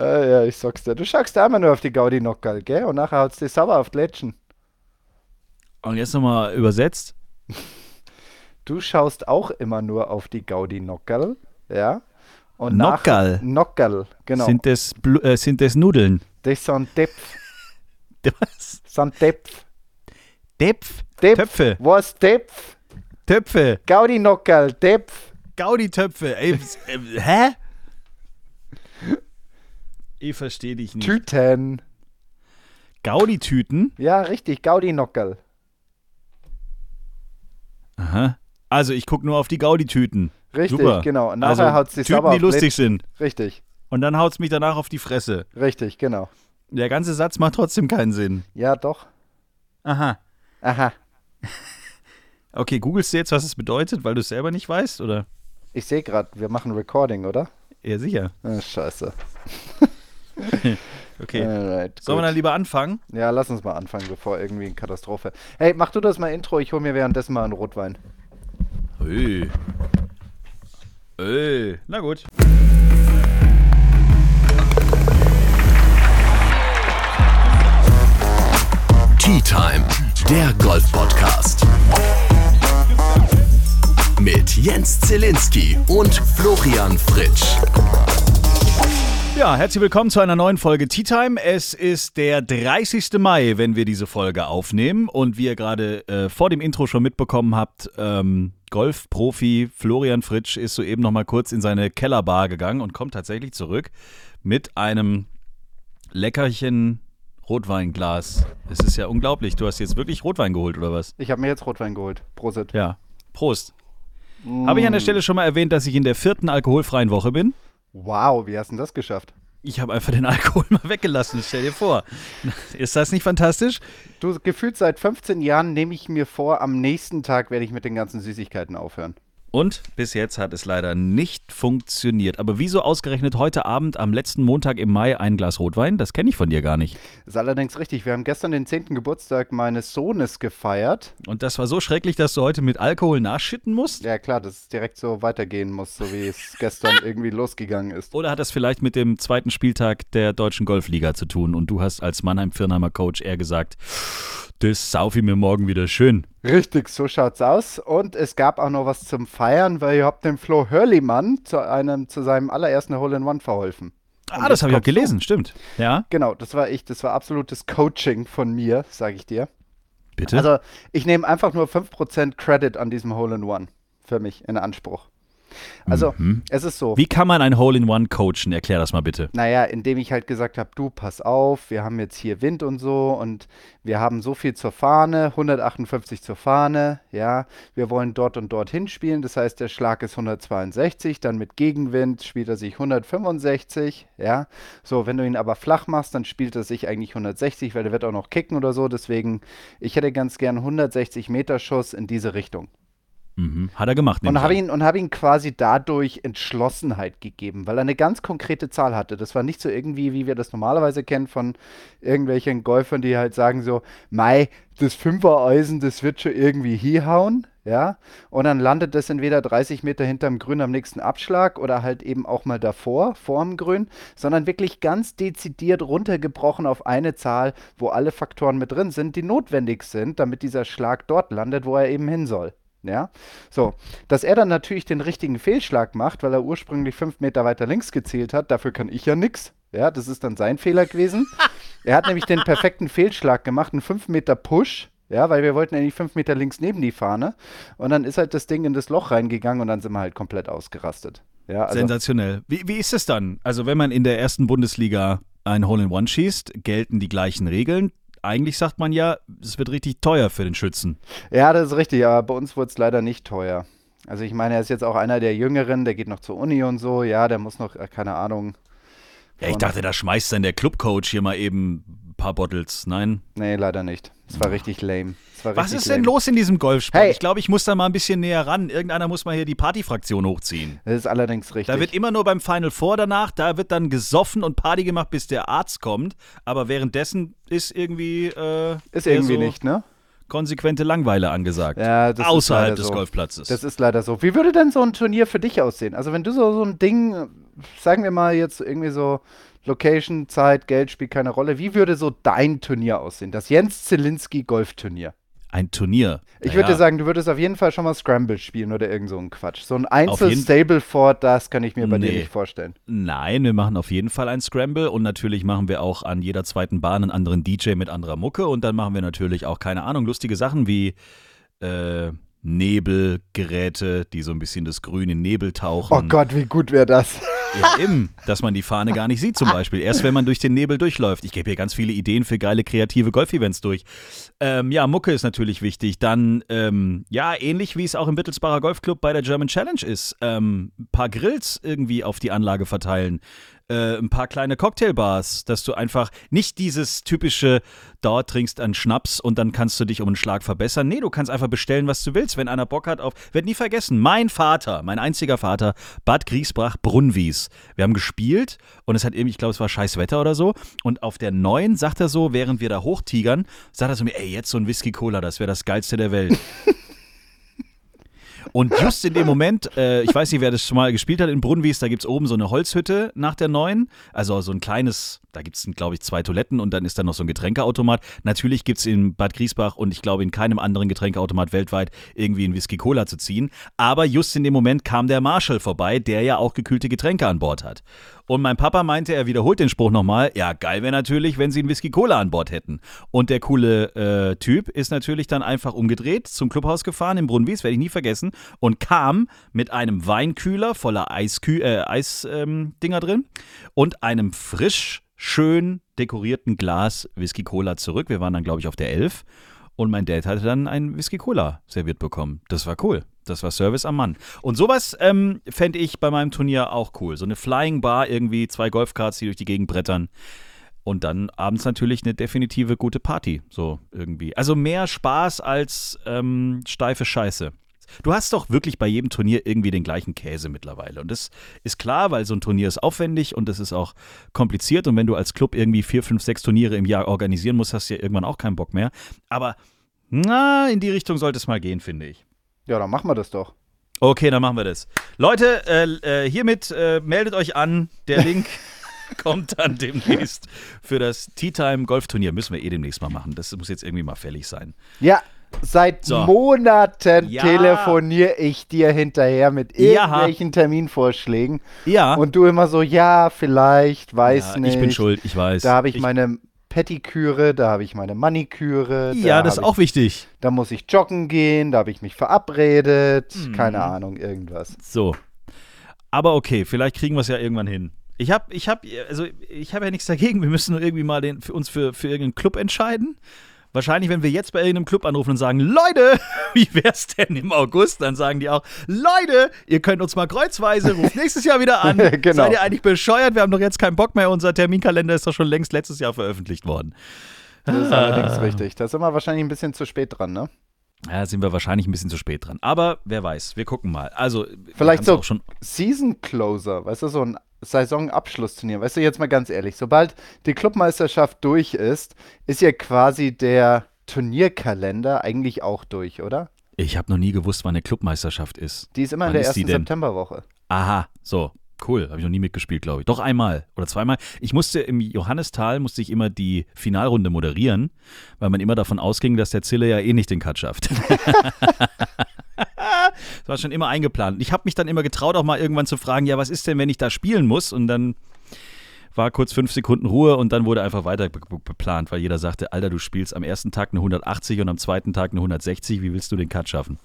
Äh, ja, ich sag's dir. Du schaust da immer nur auf die Gaudi Nockerl, gell? Und nachher haut's dich sauer auf die Lätschen. Und jetzt nochmal übersetzt. Du schaust auch immer nur auf die Gaudi Nockerl, ja? Und Nockerl? Nach, Nockerl, genau. Sind, das äh, sind das Nudeln? das sind Depf. Was? Sind Depf. Depf? Depf. Töpfe. Was Depf? Töpfe. Gaudi Nockerl, Depf. Gaudi-Töpfe. Ey, äh, hä? Ich verstehe dich nicht. Tüten. Gaudi-Tüten? Ja, richtig, Gaudi Nockerl. Aha. Also ich gucke nur auf die Gaudi-Tüten. Richtig, Super. genau. Und nachher also, haut's dich Tüten, die lustig sind. Richtig, Und dann haut's mich danach auf die Fresse. richtig, genau. Der ganze Satz macht trotzdem keinen Sinn. Ja, doch. Aha. Aha. Okay, googelst du jetzt, was es bedeutet, weil du es selber nicht weißt, oder? Ich sehe gerade, wir machen Recording, oder? Ja, sicher. Ah, scheiße. Okay. Alright, Sollen wir dann lieber anfangen? Ja, lass uns mal anfangen, bevor irgendwie eine Katastrophe. Hey, mach du das mal Intro, ich hole mir währenddessen mal einen Rotwein. Ey. Ey. Na gut. Tea Time, der Golf-Podcast. Mit Jens Zielinski und Florian Fritsch. Ja, herzlich willkommen zu einer neuen Folge Tea Time. Es ist der 30. Mai, wenn wir diese Folge aufnehmen. Und wie ihr gerade äh, vor dem Intro schon mitbekommen habt, ähm, Golfprofi Florian Fritsch ist soeben noch mal kurz in seine Kellerbar gegangen und kommt tatsächlich zurück mit einem leckerchen Rotweinglas. Es ist ja unglaublich. Du hast jetzt wirklich Rotwein geholt, oder was? Ich habe mir jetzt Rotwein geholt. Prosit. Ja. Prost. Habe ich an der Stelle schon mal erwähnt, dass ich in der vierten alkoholfreien Woche bin? Wow, wie hast du das geschafft? Ich habe einfach den Alkohol mal weggelassen, stell dir vor. Ist das nicht fantastisch? Du, gefühlt seit 15 Jahren nehme ich mir vor, am nächsten Tag werde ich mit den ganzen Süßigkeiten aufhören. Und bis jetzt hat es leider nicht funktioniert. Aber wieso ausgerechnet heute Abend am letzten Montag im Mai ein Glas Rotwein? Das kenne ich von dir gar nicht. Ist allerdings richtig. Wir haben gestern den 10. Geburtstag meines Sohnes gefeiert. Und das war so schrecklich, dass du heute mit Alkohol nachschütten musst? Ja, klar, dass es direkt so weitergehen muss, so wie es gestern irgendwie losgegangen ist. Oder hat das vielleicht mit dem zweiten Spieltag der Deutschen Golfliga zu tun und du hast als Mannheim-Firnheimer Coach eher gesagt, das sauf ich mir morgen wieder schön. Richtig, so schaut's aus. Und es gab auch noch was zum Feiern, weil ihr habt dem Flo Hörlimann zu einem, zu seinem allerersten Hole-in-One verholfen. Ah, das habe ich auch gelesen, stimmt. Ja, Genau, das war ich. Das war absolutes Coaching von mir, sage ich dir. bitte. Also, ich nehme einfach nur 5% Credit an diesem Hole-in-One für mich in Anspruch. Also, es ist so. Wie kann man ein Hole-in-One coachen? Erklär das mal bitte. Naja, indem ich halt gesagt habe, du, pass auf, wir haben jetzt hier Wind und so und wir haben so viel zur Fahne, 158 zur Fahne, ja, wir wollen dort und dort hinspielen, das heißt, der Schlag ist 162, dann mit Gegenwind spielt er sich 165, ja, so, wenn du ihn aber flach machst, dann spielt er sich eigentlich 160, weil der wird auch noch kicken oder so, deswegen, ich hätte ganz gern 160 Meter Schuss in diese Richtung. Mhm. Hat er gemacht. Und habe ihn, und hab ihn quasi dadurch Entschlossenheit gegeben, weil er eine ganz konkrete Zahl hatte. Das war nicht so irgendwie, wie wir das normalerweise kennen von irgendwelchen Golfern, die halt sagen so, Mai, das Fünfer-Eisen, das wird schon irgendwie hinhauen, ja. Und dann landet das entweder 30 Meter hinterm Grün am nächsten Abschlag oder halt eben auch mal davor, vorm Grün, sondern wirklich ganz dezidiert runtergebrochen auf eine Zahl, wo alle Faktoren mit drin sind, die notwendig sind, damit dieser Schlag dort landet, wo er eben hin soll. Ja, so, dass er dann natürlich den richtigen Fehlschlag macht, weil er ursprünglich fünf Meter weiter links gezielt hat, dafür kann ich ja nix. Ja, das ist dann sein Fehler gewesen. er hat nämlich den perfekten Fehlschlag gemacht, einen fünf Meter Push, ja, weil wir wollten eigentlich fünf Meter links neben die Fahne und dann ist halt das Ding in das Loch reingegangen und dann sind wir halt komplett ausgerastet. Ja, also, Sensationell. Wie, wie ist es dann? Also, wenn man in der ersten Bundesliga ein Hole-in-One schießt, gelten die gleichen Regeln. Eigentlich sagt man ja, es wird richtig teuer für den Schützen. ja, das ist richtig, aber bei uns wurde es leider nicht teuer. Also ich meine, er ist jetzt auch einer der Jüngeren, der geht noch zur Uni und so, ja, der muss noch, äh, keine Ahnung, Ja, ich dachte, da schmeißt dann der Clubcoach hier mal eben ein paar Bottles. Nein. Nee, leider nicht. Es war richtig lame. War Was richtig ist denn lame. los in diesem Golfsport? Hey. Ich glaube, ich muss da mal ein bisschen näher ran. Irgendeiner muss mal hier die Partyfraktion hochziehen. Das ist allerdings richtig. Da wird immer nur beim Final Four danach, da wird dann gesoffen und Party gemacht, bis der Arzt kommt. Aber währenddessen ist irgendwie. Äh, ist irgendwie so nicht, ne? konsequente Langeweile angesagt. Ja, das ist außerhalb des so. Golfplatzes. Das ist leider so. Wie würde denn so ein Turnier für dich aussehen? Also wenn du so, so ein Ding, sagen wir mal jetzt irgendwie so Location, Zeit, Geld spielt keine Rolle. Wie würde so dein Turnier aussehen? Das Jens Zielinski Golfturnier. Ein Turnier. Ich würde sagen, du würdest auf jeden Fall schon mal Scramble spielen oder irgend so ein Quatsch. So ein Einzel-Stableford, das kann ich mir bei dir Nee. nicht vorstellen. Nein, wir machen auf jeden Fall ein Scramble und natürlich machen wir auch an jeder zweiten Bahn einen anderen DJ mit anderer Mucke und dann machen wir natürlich auch, keine Ahnung, lustige Sachen wie äh, Nebelgeräte, die so ein bisschen das grüne Nebel tauchen. Oh Gott, wie gut wäre das? Ja, eben, dass man die Fahne gar nicht sieht zum Beispiel. Erst wenn man durch den Nebel durchläuft. Ich gebe hier ganz viele Ideen für geile kreative Golf-Events durch. Ähm, ja, Mucke ist natürlich wichtig. Dann, ähm, ja, ähnlich wie es auch im Wittelsbacher Golfclub bei der German Challenge ist. Ähm, ein paar Grills irgendwie auf die Anlage verteilen. Äh, ein paar kleine Cocktailbars, dass du einfach nicht dieses typische, dort trinkst einen Schnaps und dann kannst du dich um einen Schlag verbessern. Nee, du kannst einfach bestellen, was du willst. Wenn einer Bock hat auf, werd nie vergessen, mein Vater, mein einziger Vater, Bad Griesbach, Brunnwies. Wir haben gespielt und es hat irgendwie, ich glaube, es war scheiß Wetter oder so. Und auf der neuen sagt er so, während wir da hochtigern, sagt er zu mir, ey, jetzt so ein Whisky Cola, das wäre das geilste der Welt. Und just in dem Moment, äh, ich weiß nicht, wer das schon mal gespielt hat in Brunnwies, da gibt es oben so eine Holzhütte nach der neuen. Also so ein kleines, da gibt es, glaube ich, zwei Toiletten und dann ist da noch so ein Getränkeautomat. Natürlich gibt es in Bad Griesbach und ich glaube in keinem anderen Getränkeautomat weltweit irgendwie ein Whisky Cola zu ziehen. Aber just in dem Moment kam der Marshall vorbei, der ja auch gekühlte Getränke an Bord hat. Und mein Papa meinte, er wiederholt den Spruch nochmal. Ja, geil wäre natürlich, wenn sie einen Whisky Cola an Bord hätten. Und der coole äh, Typ ist natürlich dann einfach umgedreht, zum Clubhaus gefahren in Brunnwies, werde ich nie vergessen, und kam mit einem Weinkühler voller Eiskü äh, Eisdinger ähm, drin und einem frisch, schön dekorierten Glas Whisky Cola zurück. Wir waren dann, glaube ich, auf der 11. Und mein Dad hatte dann ein Whisky Cola serviert bekommen. Das war cool. Das war Service am Mann. Und sowas ähm, fände ich bei meinem Turnier auch cool. So eine Flying Bar, irgendwie zwei Golfkarts, die durch die Gegend brettern. Und dann abends natürlich eine definitive gute Party. So irgendwie. Also mehr Spaß als ähm, steife Scheiße. Du hast doch wirklich bei jedem Turnier irgendwie den gleichen Käse mittlerweile. Und das ist klar, weil so ein Turnier ist aufwendig und das ist auch kompliziert. Und wenn du als Club irgendwie vier, fünf, sechs Turniere im Jahr organisieren musst, hast du ja irgendwann auch keinen Bock mehr. Aber na, in die Richtung sollte es mal gehen, finde ich. Ja, dann machen wir das doch. Okay, dann machen wir das. Leute, äh, äh, hiermit äh, meldet euch an. Der Link kommt dann demnächst für das Tea Time Golfturnier. Müssen wir eh demnächst mal machen. Das muss jetzt irgendwie mal fällig sein. Ja, seit So. Monaten Ja. telefoniere ich dir hinterher mit Ja. irgendwelchen Terminvorschlägen. Ja. Und du immer so, ja, vielleicht, weiß ja nicht. ich bin schuld, ich weiß. Da habe ich, meine Pettiküre, da habe ich meine Maniküre. Ja, da das ist hab auch wichtig. Ich, da muss ich joggen gehen, da habe ich mich verabredet. Mhm. Keine Ahnung, irgendwas. So. Aber okay, vielleicht kriegen wir es ja irgendwann hin. Ich habe ich hab, also ich habe ja nichts dagegen. Wir müssen nur irgendwie mal den, für uns für, für irgendeinen Club entscheiden. Wahrscheinlich, wenn wir jetzt bei irgendeinem Club anrufen und sagen, Leute, wie wär's denn im August? Dann sagen die auch, Leute, ihr könnt uns mal kreuzweise, ruft nächstes Jahr wieder an. Genau. Seid ihr eigentlich bescheuert? Wir haben doch jetzt keinen Bock mehr. Unser Terminkalender ist doch schon längst letztes Jahr veröffentlicht worden. Das ist Ah. allerdings richtig. Da sind wir wahrscheinlich ein bisschen zu spät dran, ne? Ja, sind wir wahrscheinlich ein bisschen zu spät dran. Aber wer weiß, wir gucken mal. Also, Vielleicht so schon. Season Closer, weißt du, so ein Saisonabschlussturnier. Weißt du, jetzt mal ganz ehrlich, sobald die Clubmeisterschaft durch ist, ist ja quasi der Turnierkalender eigentlich auch durch, oder? Ich habe noch nie gewusst, wann eine Clubmeisterschaft ist. Die ist immer Wann in der ersten? Septemberwoche. Aha, so. Cool, habe ich noch nie mitgespielt, glaube ich. Doch einmal oder zweimal. Ich musste im Johannistal musste ich immer die Finalrunde moderieren, weil man immer davon ausging, dass der Zille ja eh nicht den Cut schafft. das war schon immer eingeplant. Ich habe mich dann immer getraut, auch mal irgendwann zu fragen, ja, was ist denn, wenn ich da spielen muss? Und dann war kurz fünf Sekunden Ruhe und dann wurde einfach weiter beplant, weil jeder sagte, Alter, du spielst am ersten Tag eine 180 und am zweiten Tag eine 160, wie willst du den Cut schaffen?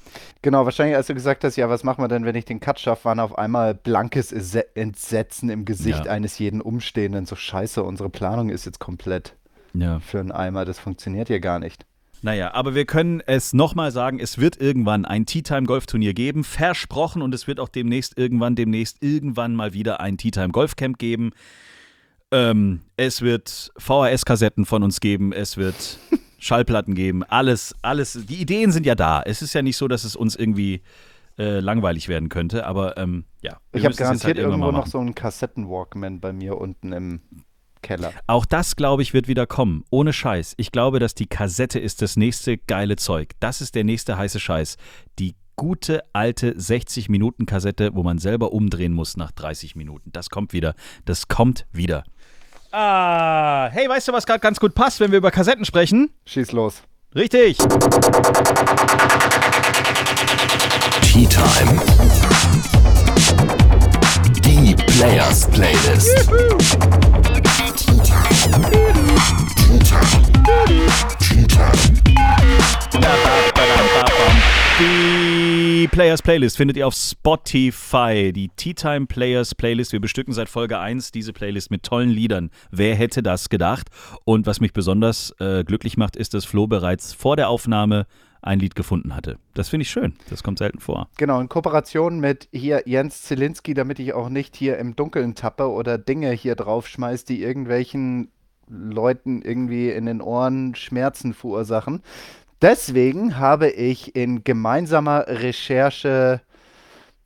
Genau, wahrscheinlich, als du gesagt hast, ja, was machen wir denn, wenn ich den Cut schaffe, waren auf einmal blankes Entsetzen im Gesicht Ja. eines jeden Umstehenden. So scheiße, unsere Planung ist jetzt komplett Ja. für einen Eimer. Das funktioniert hier gar nicht. Naja, aber wir können es nochmal sagen, es wird irgendwann ein Tea Time Golfturnier geben, versprochen und es wird auch demnächst irgendwann, demnächst irgendwann mal wieder ein Tea Time Golfcamp geben. Ähm, es wird VHS-Kassetten von uns geben, es wird Schallplatten geben, alles, alles. Die Ideen sind ja da. Es ist ja nicht so, dass es uns irgendwie äh, langweilig werden könnte, aber ähm, ja. wir Ich habe jetzt garantiert halt irgendwo noch so einen Kassetten-Walkman bei mir unten im Keller. Auch das, glaube ich, wird wieder kommen. Ohne Scheiß. Ich glaube, dass die Kassette ist das nächste geile Zeug. Das ist der nächste heiße Scheiß. Die gute alte 60-Minuten-Kassette, wo man selber umdrehen muss nach 30 Minuten. Das kommt wieder. Das kommt wieder. Ah, hey, weißt du, was gerade ganz gut passt, wenn wir über Kassetten sprechen? Schieß los. Richtig. Tea Time. Die Players Playlist. Die Players Playlist findet ihr auf Spotify. Die Tea Time Players Playlist. Wir bestücken seit Folge 1 diese Playlist mit tollen Liedern. Wer hätte das gedacht? Und was mich besonders äh, glücklich macht, ist, dass Flo bereits vor der Aufnahme ein Lied gefunden hatte. Das finde ich schön. Das kommt selten vor. Genau, in Kooperation mit hier Jens Zielinski, damit ich auch nicht hier im Dunkeln tappe oder Dinge hier drauf schmeiß, die irgendwelchen Leuten irgendwie in den Ohren Schmerzen verursachen. Deswegen habe ich in gemeinsamer Recherche,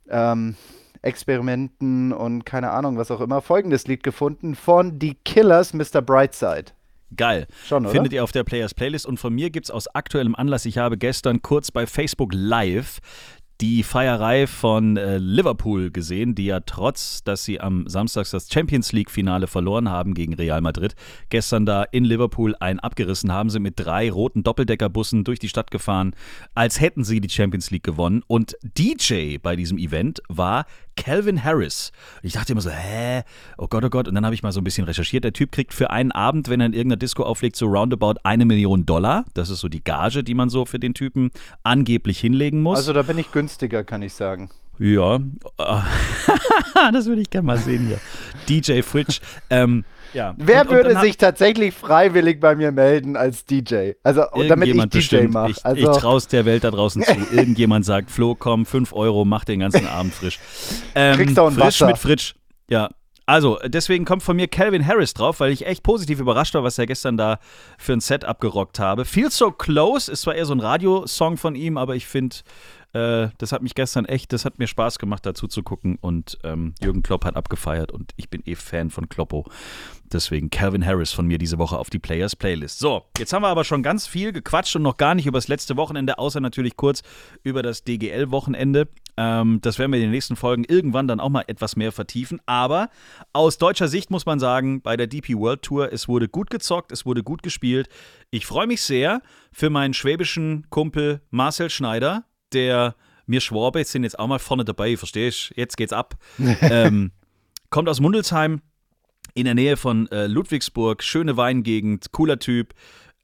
ähm, Experimenten und keine Ahnung, was auch immer, folgendes Lied gefunden von The Killers, Mr. Brightside. Geil. Schon, oder? Findet ihr auf der Players Playlist. Und von mir gibt es aus aktuellem Anlass, ich habe gestern kurz bei Facebook Live die Feierei von äh, Liverpool gesehen, die ja trotz, dass sie am Samstag das Champions League-Finale verloren haben gegen Real Madrid, gestern da in Liverpool einen abgerissen haben, sind mit drei roten Doppeldeckerbussen durch die Stadt gefahren, als hätten sie die Champions League gewonnen. Und DJ bei diesem Event war Calvin Harris. Ich dachte immer so, hä? Oh Gott, oh Gott. Und dann habe ich mal so ein bisschen recherchiert. Der Typ kriegt für einen Abend, wenn er in irgendeiner Disco auflegt, so roundabout eine Million Dollar. Das ist so die Gage, die man so für den Typen angeblich hinlegen muss. Also da bin ich günstiger, kann ich sagen. Ja, das würde ich gerne mal sehen hier. DJ Fridge. Ähm, ja. Wer Und- und würde dann sich tatsächlich freiwillig bei mir melden als DJ? Also, und damit ich DJ bestimmt. mache. Ich, Also, ich traue es der Welt da draußen zu. Irgendjemand sagt, Flo, komm, 5 Euro, mach den ganzen Abend frisch. Ähm, Kriegst du auch ein frisch Wasser. mit Fritsch. Ja. Also, deswegen kommt von mir Calvin Harris drauf, weil ich echt positiv überrascht war, was er gestern da für ein Set abgerockt habe. Feel So Close ist zwar eher so ein Radiosong von ihm, aber ich finde, äh, das hat mich gestern echt, das hat mir Spaß gemacht, dazu zu gucken. Und ähm, Jürgen Klopp hat abgefeiert und ich bin eh Fan von Kloppo. Deswegen Calvin Harris von mir diese Woche auf die Players Playlist. So, jetzt haben wir aber schon ganz viel gequatscht und noch gar nicht über das letzte Wochenende, außer natürlich kurz über das DGL-Wochenende. Ähm, das werden wir in den nächsten Folgen irgendwann dann auch mal etwas mehr vertiefen. Aber aus deutscher Sicht muss man sagen, bei der DP World Tour, es wurde gut gezockt, es wurde gut gespielt. Ich freue mich sehr für meinen schwäbischen Kumpel Marcel Schneider, der mir Schwabe sind jetzt auch mal vorne dabei, verstehst Jetzt geht's ab. ähm, kommt aus Mundelsheim, in der Nähe von äh, Ludwigsburg, schöne Weingegend, cooler Typ.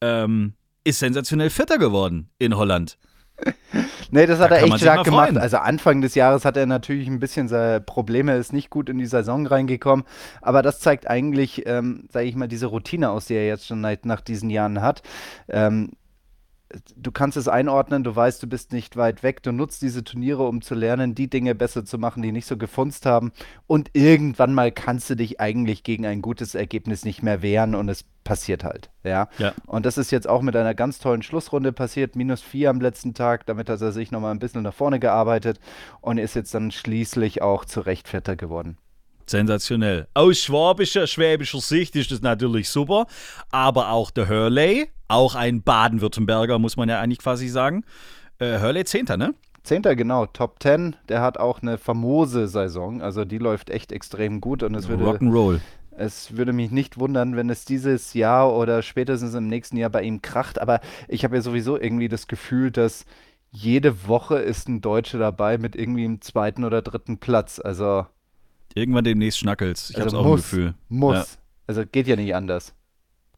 Ähm, ist sensationell Vierter geworden in Holland. nee, das hat Da er echt stark gemacht. Also, Anfang des Jahres hat er natürlich ein bisschen seine Probleme, ist nicht gut in die Saison reingekommen. Aber das zeigt eigentlich, ähm, sage ich mal, diese Routine aus, die er jetzt schon nach, nach diesen Jahren hat. Ähm, du kannst es einordnen, du weißt, du bist nicht weit weg, du nutzt diese Turniere, um zu lernen, die Dinge besser zu machen, die nicht so gefunzt haben. Und irgendwann mal kannst du dich eigentlich gegen ein gutes Ergebnis nicht mehr wehren und es passiert halt. Ja. Ja. Und das ist jetzt auch mit einer ganz tollen Schlussrunde passiert, minus vier am letzten Tag, damit hat er sich nochmal ein bisschen nach vorne gearbeitet und ist jetzt dann schließlich auch zu Recht Vierter geworden. Sensationell. Aus schwäbischer, schwäbischer Sicht ist das natürlich super, aber auch der Hurley, auch ein Baden-Württemberger, muss man ja eigentlich quasi sagen. Äh, Hurley Zehnter, ne? Zehnter, genau, Top 10, der hat auch eine famose Saison, also die läuft echt extrem gut und es würde, Rock'n'Roll. es würde mich nicht wundern, wenn es dieses Jahr oder spätestens im nächsten Jahr bei ihm kracht, aber ich habe ja sowieso irgendwie das Gefühl, dass jede Woche ist ein Deutscher dabei mit irgendwie im zweiten oder dritten Platz, also Irgendwann demnächst Schnackels. Ich Also hab's auch muss, Gefühl. Muss. Ja. Also geht ja nicht anders.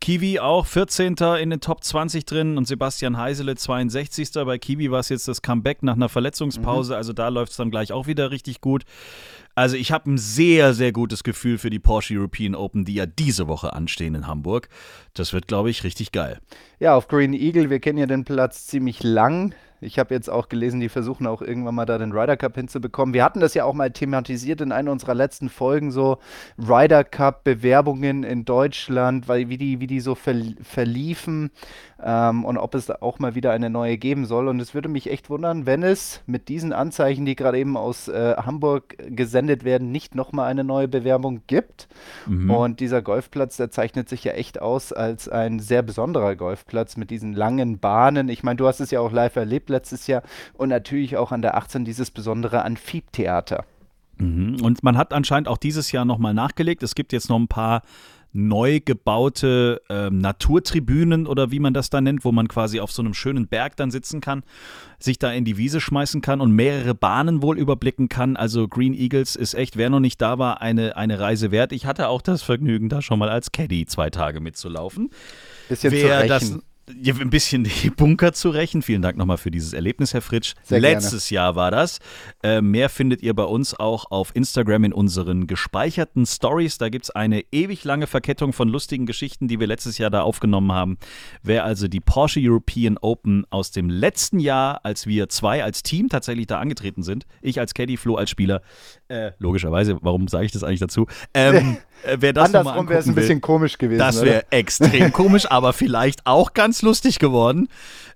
Kiwi auch 14. in den Top 20 drin und Sebastian Heisele 62. Bei Kiwi war es jetzt das Comeback nach einer Verletzungspause, also da läuft es dann gleich auch wieder richtig gut. Also ich habe ein sehr, sehr gutes Gefühl für die Porsche European Open, die ja diese Woche anstehen in Hamburg. Das wird, glaube ich, richtig geil. Ja, auf Green Eagle, wir kennen ja den Platz ziemlich lang. Ich habe jetzt auch gelesen, die versuchen auch irgendwann mal da den Ryder Cup hinzubekommen. Wir hatten das ja auch mal thematisiert in einer unserer letzten Folgen, so Ryder Cup Bewerbungen in Deutschland, weil wie die, wie die so verliefen ähm, und ob es auch mal wieder eine neue geben soll. Und es würde mich echt wundern, wenn es mit diesen Anzeichen, die gerade eben aus äh, Hamburg gesendet werden, nicht nochmal eine neue Bewerbung gibt. Mhm. Und dieser Golfplatz, der zeichnet sich ja echt aus als ein sehr besonderer Golfplatz mit diesen langen Bahnen. Ich meine, du hast es ja auch live erlebt letztes Jahr und natürlich auch an der 18 dieses besondere Amphitheater. Mhm. Und man hat anscheinend auch dieses Jahr nochmal nachgelegt. Es gibt jetzt noch ein paar neu gebaute äh, Naturtribünen oder wie man das da nennt, wo man quasi auf so einem schönen Berg dann sitzen kann, sich da in die Wiese schmeißen kann und mehrere Bahnen wohl überblicken kann. Also Green Eagles ist echt, wer noch nicht da war, eine, eine Reise wert. Ich hatte auch das Vergnügen, da schon mal als Caddy zwei Tage mitzulaufen. Bisschen wer das ein bisschen die Bunker zu rächen. Vielen Dank nochmal für dieses Erlebnis, Herr Fritsch. Sehr Letztes gerne. Jahr war das. Äh, mehr findet ihr bei uns auch auf Instagram in unseren gespeicherten Stories. Da gibt es eine ewig lange Verkettung von lustigen Geschichten, die wir letztes Jahr da aufgenommen haben. Wer also die Porsche European Open aus dem letzten Jahr, als wir zwei als Team tatsächlich da angetreten sind, ich als Caddy, Flo als Spieler, äh, logischerweise, warum sage ich das eigentlich dazu? Ähm, äh, wer das Andersrum wäre es ein bisschen komisch gewesen. Das wäre extrem komisch, aber vielleicht auch ganz lustig geworden.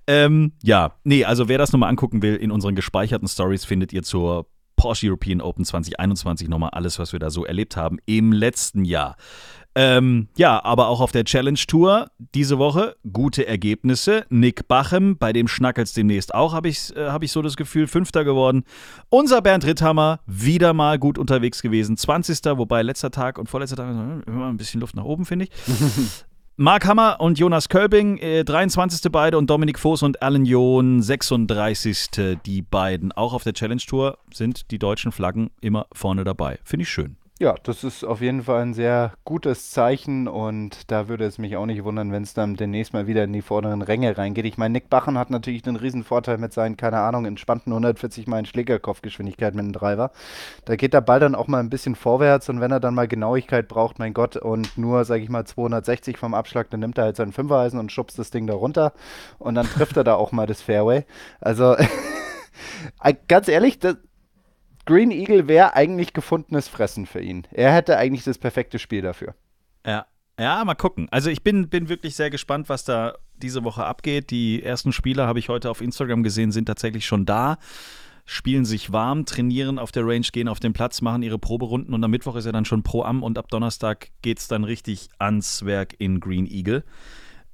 Ähm, ja, nee, also wer das nochmal angucken will, in unseren gespeicherten Stories findet ihr zur Porsche European Open 2021 nochmal alles, was wir da so erlebt haben im letzten Jahr. Ähm, ja, aber auch auf der Challenge Tour diese Woche gute Ergebnisse. Nick Bachem, bei dem schnackelt demnächst auch, habe ich, äh, hab ich so das Gefühl, Fünfter geworden. Unser Bernd Ritthammer, wieder mal gut unterwegs gewesen. 20. Wobei letzter Tag und vorletzter Tag immer ein bisschen Luft nach oben, finde ich. Mark Hammer und Jonas Kölbing, äh, 23. beide und Dominik Voß und Alan John, 36. Die beiden. Auch auf der Challenge Tour sind die deutschen Flaggen immer vorne dabei. Finde ich schön. Ja, das ist auf jeden Fall ein sehr gutes Zeichen und da würde es mich auch nicht wundern, wenn es dann demnächst mal wieder in die vorderen Ränge reingeht. Ich meine, Nick Bachen hat natürlich einen riesen Vorteil mit seinen, keine Ahnung, entspannten 140 Meilen Schlägerkopfgeschwindigkeit mit einem Driver. Da geht der Ball dann auch mal ein bisschen vorwärts und wenn er dann mal Genauigkeit braucht, mein Gott, und nur, sage ich mal, 260 vom Abschlag, dann nimmt er halt sein Fünfereisen und schubst das Ding da runter und dann trifft er da auch mal das Fairway. Also, ganz ehrlich, das Green Eagle wäre eigentlich gefundenes Fressen für ihn. Er hätte eigentlich das perfekte Spiel dafür. Ja. Ja, mal gucken. Also ich bin, bin wirklich sehr gespannt, was da diese Woche abgeht. Die ersten Spieler habe ich heute auf Instagram gesehen, sind tatsächlich schon da, spielen sich warm, trainieren auf der Range, gehen auf den Platz, machen ihre Proberunden und am Mittwoch ist er dann schon Pro Am und ab Donnerstag geht es dann richtig ans Werk in Green Eagle.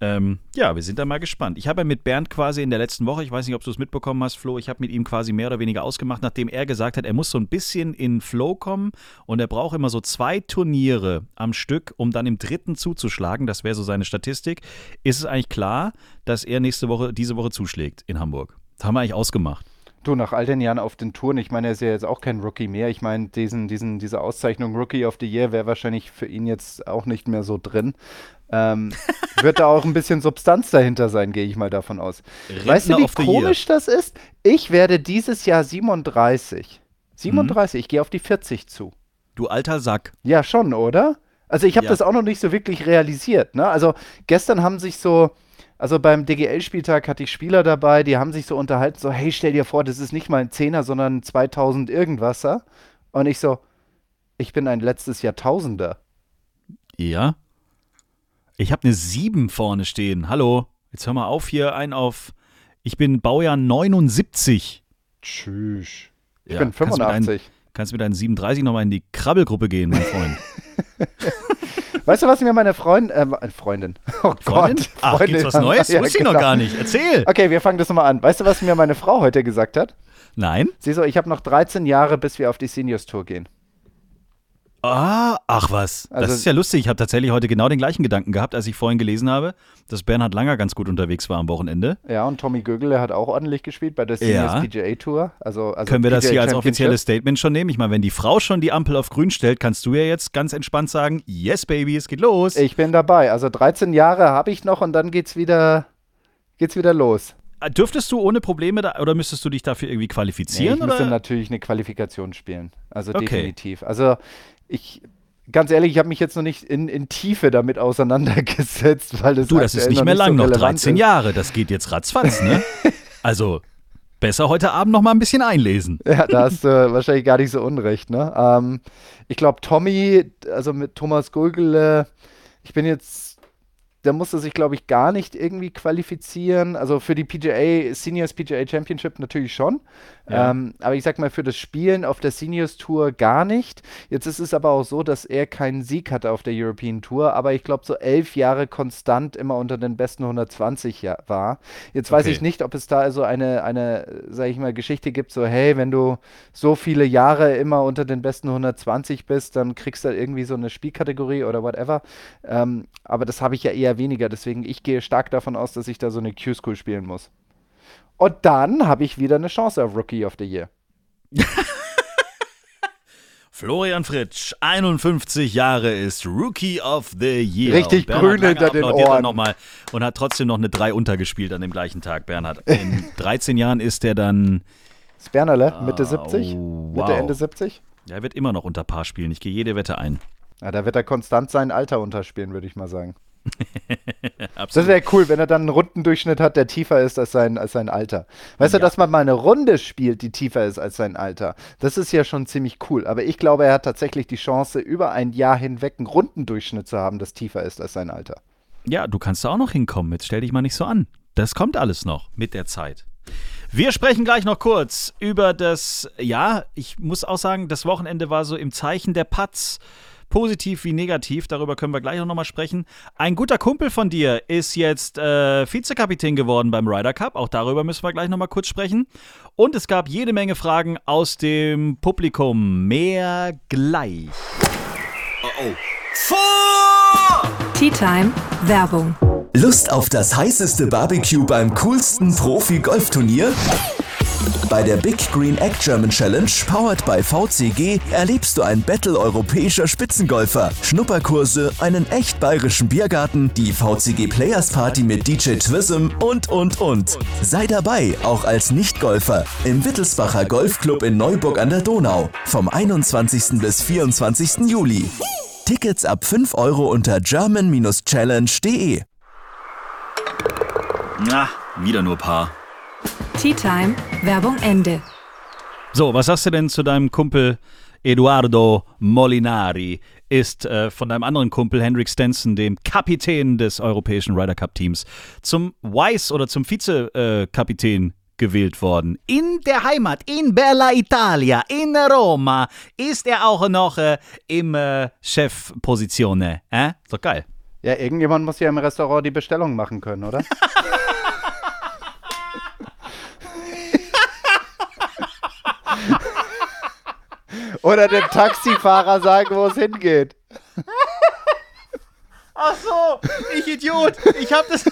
Ähm, ja, wir sind da mal gespannt. Ich habe ja mit Bernd quasi in der letzten Woche, ich weiß nicht, ob du es mitbekommen hast, Flo, ich habe mit ihm quasi mehr oder weniger ausgemacht, nachdem er gesagt hat, er muss so ein bisschen in Flow kommen und er braucht immer so zwei Turniere am Stück, um dann im dritten zuzuschlagen. Das wäre so seine Statistik. Ist es eigentlich klar, dass er nächste Woche, diese Woche zuschlägt in Hamburg? Das haben wir eigentlich ausgemacht. Du, nach all den Jahren auf den Touren, ich meine, er ist ja jetzt auch kein Rookie mehr. Ich meine, diesen, diesen, diese Auszeichnung Rookie of the Year wäre wahrscheinlich für ihn jetzt auch nicht mehr so drin. Ähm, wird da auch ein bisschen Substanz dahinter sein, gehe ich mal davon aus. Rentner weißt du, wie komisch das ist? Ich werde dieses Jahr 37. 37, mhm. ich gehe auf die 40 zu. Du alter Sack. Ja, schon, oder? Also ich habe ja. das auch noch nicht so wirklich realisiert. Ne? Also gestern haben sich so, also beim DGL-Spieltag hatte ich Spieler dabei, die haben sich so unterhalten, so, hey, stell dir vor, das ist nicht mal ein Zehner, sondern ein 2000 irgendwaser. Und ich so, ich bin ein letztes Jahrtausender. Ja. Ich habe eine 7 vorne stehen. Hallo, jetzt hör mal auf hier ein auf. Ich bin Baujahr 79. Tschüss. Ich ja, bin 85. Kannst mit deinen 37 nochmal in die Krabbelgruppe gehen, mein Freund. weißt du, was mir meine Freund, äh, Freundin, oh Freundin? Gott, Ach, Freundin, gibt's was Neues? Ja, Wusste ich genau. noch gar nicht. Erzähl. Okay, wir fangen das nochmal an. Weißt du, was mir meine Frau heute gesagt hat? Nein. Sie so, ich habe noch 13 Jahre, bis wir auf die Seniors Tour gehen. Ah, ach was. Also, das ist ja lustig. Ich habe tatsächlich heute genau den gleichen Gedanken gehabt, als ich vorhin gelesen habe, dass Bernhard Langer ganz gut unterwegs war am Wochenende. Ja, und Tommy Gögel hat auch ordentlich gespielt bei der Seniors ja. PGA Tour. Also, also Können wir das hier als offizielles Statement schon nehmen? Ich meine, wenn die Frau schon die Ampel auf grün stellt, kannst du ja jetzt ganz entspannt sagen, yes, Baby, es geht los. Ich bin dabei. Also 13 Jahre habe ich noch und dann geht's wieder, geht's wieder los. Äh, dürftest du ohne Probleme da, oder müsstest du dich dafür irgendwie qualifizieren? Nee, ich müsste natürlich eine Qualifikation spielen. Also okay. definitiv. Also ich ganz ehrlich, ich habe mich jetzt noch nicht in, in Tiefe damit auseinandergesetzt, weil das Du, das ist nicht mehr lang, so noch 13 ist. Jahre, das geht jetzt ratzfatz, ne? also Besser heute Abend noch mal ein bisschen einlesen. Ja, da hast du wahrscheinlich gar nicht so unrecht, ne? Ähm, ich glaube, Tommy, also mit Thomas Gulgele, ich bin jetzt der musste sich, glaube ich, gar nicht irgendwie qualifizieren. Also für die PGA, Seniors PGA Championship natürlich schon. Ja. Ähm, aber ich sag mal, für das Spielen auf der Seniors Tour gar nicht. Jetzt ist es aber auch so, dass er keinen Sieg hatte auf der European Tour, aber ich glaube, so elf Jahre konstant immer unter den besten 120 ja, war. Jetzt weiß ich nicht, ob es da also eine, eine, sag ich mal, Geschichte gibt, so, hey, wenn du so viele Jahre immer unter den besten 120 bist, dann kriegst du irgendwie so eine Spielkategorie oder whatever. Ähm, aber das habe ich ja eher weniger. Deswegen, ich gehe stark davon aus, dass ich da so eine Q-School spielen muss. Und dann habe ich wieder eine Chance auf Rookie of the Year. Florian Fritsch, 51 Jahre, ist Rookie of the Year. Richtig grün hinter den Ohren. Noch mal und hat trotzdem noch eine 3 untergespielt an dem gleichen Tag, Bernhard. In 13 Jahren ist er dann. Ist Bernerle, Mitte 70? Oh, wow. Mitte, Ende 70? Er wird immer noch unter Paar spielen. Ich gehe jede Wette ein. Ja, da wird er konstant sein Alter unterspielen, würde ich mal sagen. das wäre cool, wenn er dann einen Rundendurchschnitt hat, der tiefer ist als sein, als sein Alter. Weißt ja. du, dass man mal eine Runde spielt, die tiefer ist als sein Alter? Das ist ja schon ziemlich cool. Aber ich glaube, er hat tatsächlich die Chance, über ein Jahr hinweg einen Rundendurchschnitt zu haben, das tiefer ist als sein Alter. Ja, du kannst da auch noch hinkommen. Jetzt stell dich mal nicht so an. Das kommt alles noch mit der Zeit. Wir sprechen gleich noch kurz über das, ja, ich muss auch sagen, das Wochenende war so im Zeichen der Patz positiv wie negativ. Darüber können wir gleich noch mal sprechen. Ein guter Kumpel von dir ist jetzt äh, Vizekapitän geworden beim Ryder Cup. Auch darüber müssen wir gleich noch mal kurz sprechen. Und es gab jede Menge Fragen aus dem Publikum. Mehr gleich. Oh oh. Vor! Tea Time Werbung. Lust auf das heißeste Barbecue beim coolsten Profi-Golfturnier? Bei der Big Green Egg German Challenge, powered by VCG, erlebst du ein Battle europäischer Spitzengolfer, Schnupperkurse, einen echt bayerischen Biergarten, die VCG Players Party mit DJ Twism und, und, und. Sei dabei, auch als Nichtgolfer, im Wittelsbacher Golfclub in Neuburg an der Donau, vom 21. bis 24. Juli. Tickets ab 5 Euro unter german-challenge.de. Na, wieder nur Paar. Tea Time, Werbung Ende. So, was sagst du denn zu deinem Kumpel Eduardo Molinari? Ist äh, von deinem anderen Kumpel Henrik Stenson, dem Kapitän des europäischen Ryder Cup Teams, zum Vice oder zum Vizekapitän gewählt worden. In der Heimat, in Bella Italia, in Roma, ist er auch noch äh, im äh, Chefposition. Äh? Doch geil. Ja, irgendjemand muss ja im Restaurant die Bestellung machen können, oder? Oder dem Taxifahrer sagen, wo es hingeht. Ach so, ich Idiot. Ich hab das.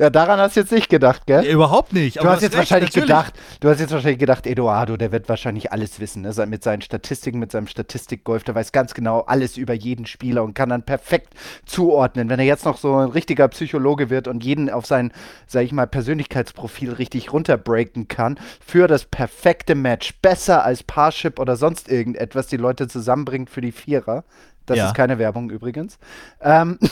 Ja, daran hast du jetzt nicht gedacht, gell? Ja, überhaupt nicht. Du hast jetzt recht, wahrscheinlich natürlich. gedacht, du hast jetzt wahrscheinlich gedacht, Eduardo, der wird wahrscheinlich alles wissen, ne? mit seinen Statistiken, mit seinem Statistikgolf, der weiß ganz genau alles über jeden Spieler und kann dann perfekt zuordnen. Wenn er jetzt noch so ein richtiger Psychologe wird und jeden auf sein, sag ich mal, Persönlichkeitsprofil richtig runterbreaken kann, für das perfekte Match, besser als Parship oder sonst irgendetwas, die Leute zusammenbringt für die Vierer. Das ja. ist keine Werbung übrigens. Ähm,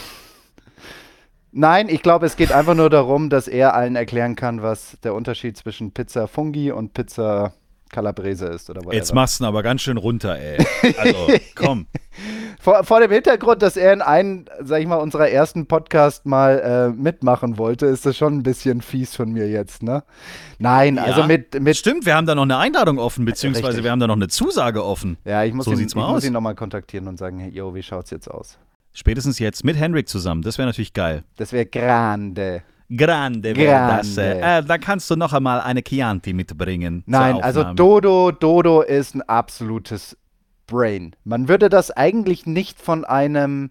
Nein, ich glaube, es geht einfach nur darum, dass er allen erklären kann, was der Unterschied zwischen Pizza Fungi und Pizza Calabrese ist oder whatever. Jetzt machst du ihn aber ganz schön runter, ey. Also, komm. Vor, vor, dem Hintergrund, dass er in einem, sag ich mal, unserer ersten Podcast mal äh, mitmachen wollte, ist das schon ein bisschen fies von mir jetzt, ne? Nein, ja, also mit, mit. Stimmt, wir haben da noch eine Einladung offen, beziehungsweise Richtig. wir haben da noch eine Zusage offen. Ja, ich muss so ihn, ich muss ihn nochmal kontaktieren und sagen, hey, yo, wie schaut's jetzt aus? Spätestens jetzt mit Henrik zusammen. Das wäre natürlich geil. Das wäre grande. Grande wäre das. Äh, da kannst du noch einmal eine Chianti mitbringen. Nein, also Dodo, Dodo ist ein absolutes Brain. Man würde das eigentlich nicht von einem,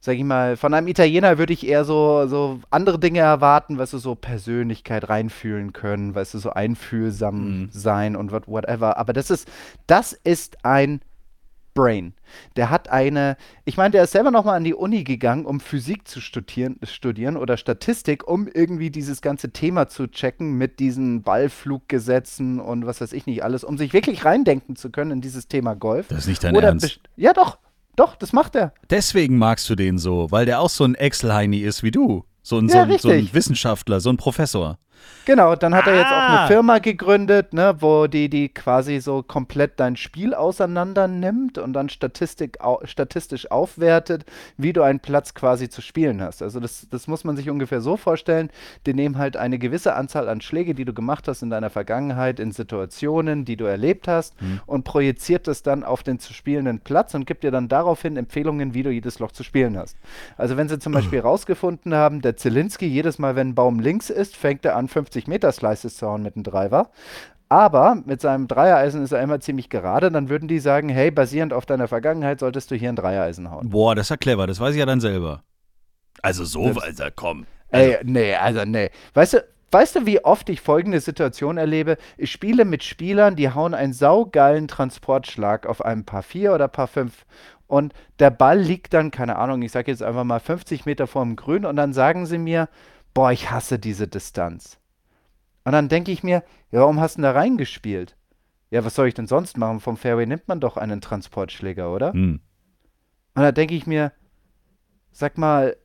sag ich mal, von einem Italiener würde ich eher so, so andere Dinge erwarten, weißt du, so Persönlichkeit reinfühlen können, weißt du, so einfühlsam mhm. sein und whatever. Aber das ist, das ist ein Brain. Der hat eine, ich meine, der ist selber nochmal an die Uni gegangen, um Physik zu studieren, studieren oder Statistik, um irgendwie dieses ganze Thema zu checken mit diesen Ballfluggesetzen und was weiß ich nicht alles, um sich wirklich reindenken zu können in dieses Thema Golf. Das ist nicht dein oder Ernst. Ja, doch. Doch, das macht er. Deswegen magst du den so, weil der auch so ein Excel-Heini ist wie du. So ein, ja, so, ein, so ein Wissenschaftler, so ein Professor. Genau, dann hat er jetzt auch Ah. eine Firma gegründet, ne, wo die, die quasi so komplett dein Spiel auseinander nimmt und dann Statistik, au, statistisch aufwertet, wie du einen Platz quasi zu spielen hast. Also das, das muss man sich ungefähr so vorstellen. Die nehmen halt eine gewisse Anzahl an Schläge, die du gemacht hast in deiner Vergangenheit, in Situationen, die du erlebt hast und projiziert das dann auf den zu spielenden Platz und gibt dir dann daraufhin Empfehlungen, wie du jedes Loch zu spielen hast. Also wenn sie zum Beispiel rausgefunden haben, der Zielinski, jedes Mal, wenn ein Baum links ist, fängt er an, 50 Meter Slices zu hauen mit einem Driver. Aber mit seinem Dreiereisen ist er immer ziemlich gerade. Dann würden die sagen, hey, basierend auf deiner Vergangenheit solltest du hier ein Dreiereisen hauen. Boah, das ist ja clever, das weiß ich ja dann selber. Also so, also komm. Ey, nee, also nee. Weißt du, weißt du, wie oft ich folgende Situation erlebe? Ich spiele mit Spielern, die hauen einen saugeilen Transportschlag auf einem Paar 4 oder Paar 5 und der Ball liegt dann, keine Ahnung, ich sage jetzt einfach mal 50 Meter vorm Grün und dann sagen sie mir, boah, ich hasse diese Distanz. Und dann denke ich mir, ja, warum hast du denn da reingespielt? Ja, was soll ich denn sonst machen? Vom Fairway nimmt man doch einen Transportschläger, oder? Hm. Und da denke ich mir, sag mal,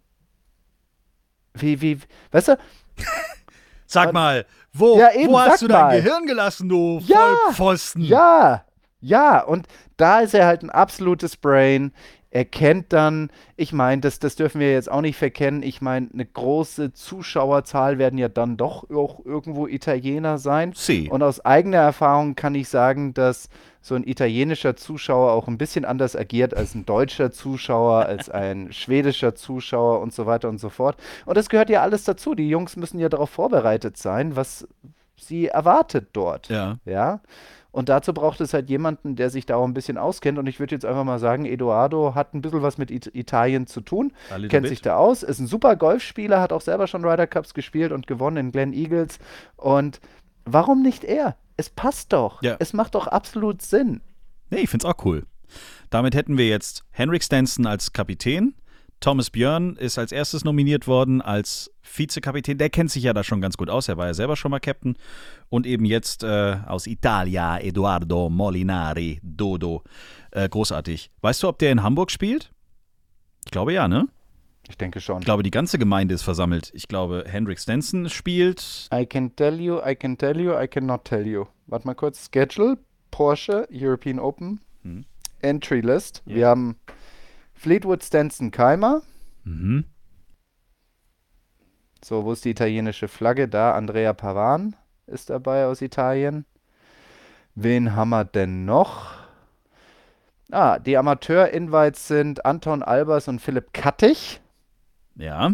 wie, wie, weißt du, Sag mal, wo, Ja, eben, wo hast du dein mal. Gehirn gelassen, du Ja, Vollpfosten? ja, ja, und da ist er halt ein absolutes Brain. Er kennt dann, ich meine, das, das dürfen wir jetzt auch nicht verkennen. Ich meine, eine große Zuschauerzahl werden ja dann doch auch irgendwo Italiener sein. Sie. Und aus eigener Erfahrung kann ich sagen, dass so ein italienischer Zuschauer auch ein bisschen anders agiert als ein deutscher Zuschauer, als ein schwedischer Zuschauer und so weiter und so fort. Und das gehört ja alles dazu. Die Jungs müssen ja darauf vorbereitet sein, was sie erwartet dort. Ja. Ja. Und dazu braucht es halt jemanden, der sich da auch ein bisschen auskennt. Und ich würde jetzt einfach mal sagen, Eduardo hat ein bisschen was mit It Italien zu tun, kennt bit. sich da aus, ist ein super Golfspieler, hat auch selber schon Ryder Cups gespielt und gewonnen in Glen Eagles. Und warum nicht er? Es passt doch. Ja. Es macht doch absolut Sinn. Nee, ich find's auch cool. Damit hätten wir jetzt Henrik Stenson als Kapitän. Thomas Björn ist als erstes nominiert worden als Vizekapitän. Der kennt sich ja da schon ganz gut aus. Er war ja selber schon mal Captain. Und eben jetzt äh, aus Italia Eduardo Molinari Dodo. Äh, großartig. Weißt du, ob der in Hamburg spielt? Ich glaube ja, ne? Ich denke schon. Ich glaube, die ganze Gemeinde ist versammelt. Ich glaube, Henrik Stenson spielt. I can tell you, I can tell you, I cannot tell you. Warte mal kurz. Schedule, Porsche, European Open, Mhm. Entry List. Wir haben Fleetwood Stenson Keimer. Mhm. So, wo ist die italienische Flagge? Da, Andrea Pavan ist dabei aus Italien. Wen haben wir denn noch? Ah, die Amateur-Invites sind Anton Albers und Philipp Kattig. Ja.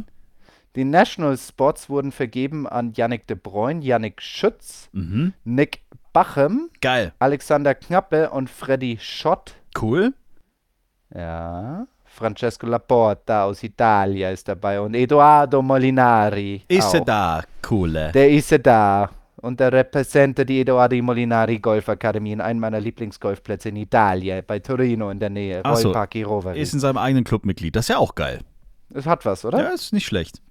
Die National Spots wurden vergeben an Yannick de Bruyne, Yannick Schütz, Mhm. Nick Bachem, Geil. Alexander Knappe und Freddy Schott. Cool. Ja. Francesco Laporta aus Italien ist dabei und Eduardo Molinari. Ist er da? Cool. Der ist er da. Und der repräsentiert die Eduardo Molinari Golf Akademie in einem meiner Lieblingsgolfplätze in Italien, bei Torino in der Nähe. Ach so. Park Roveri. Ist in seinem eigenen Club Mitglied. Das ist ja auch geil. Es hat was, oder? Ja, ist nicht schlecht.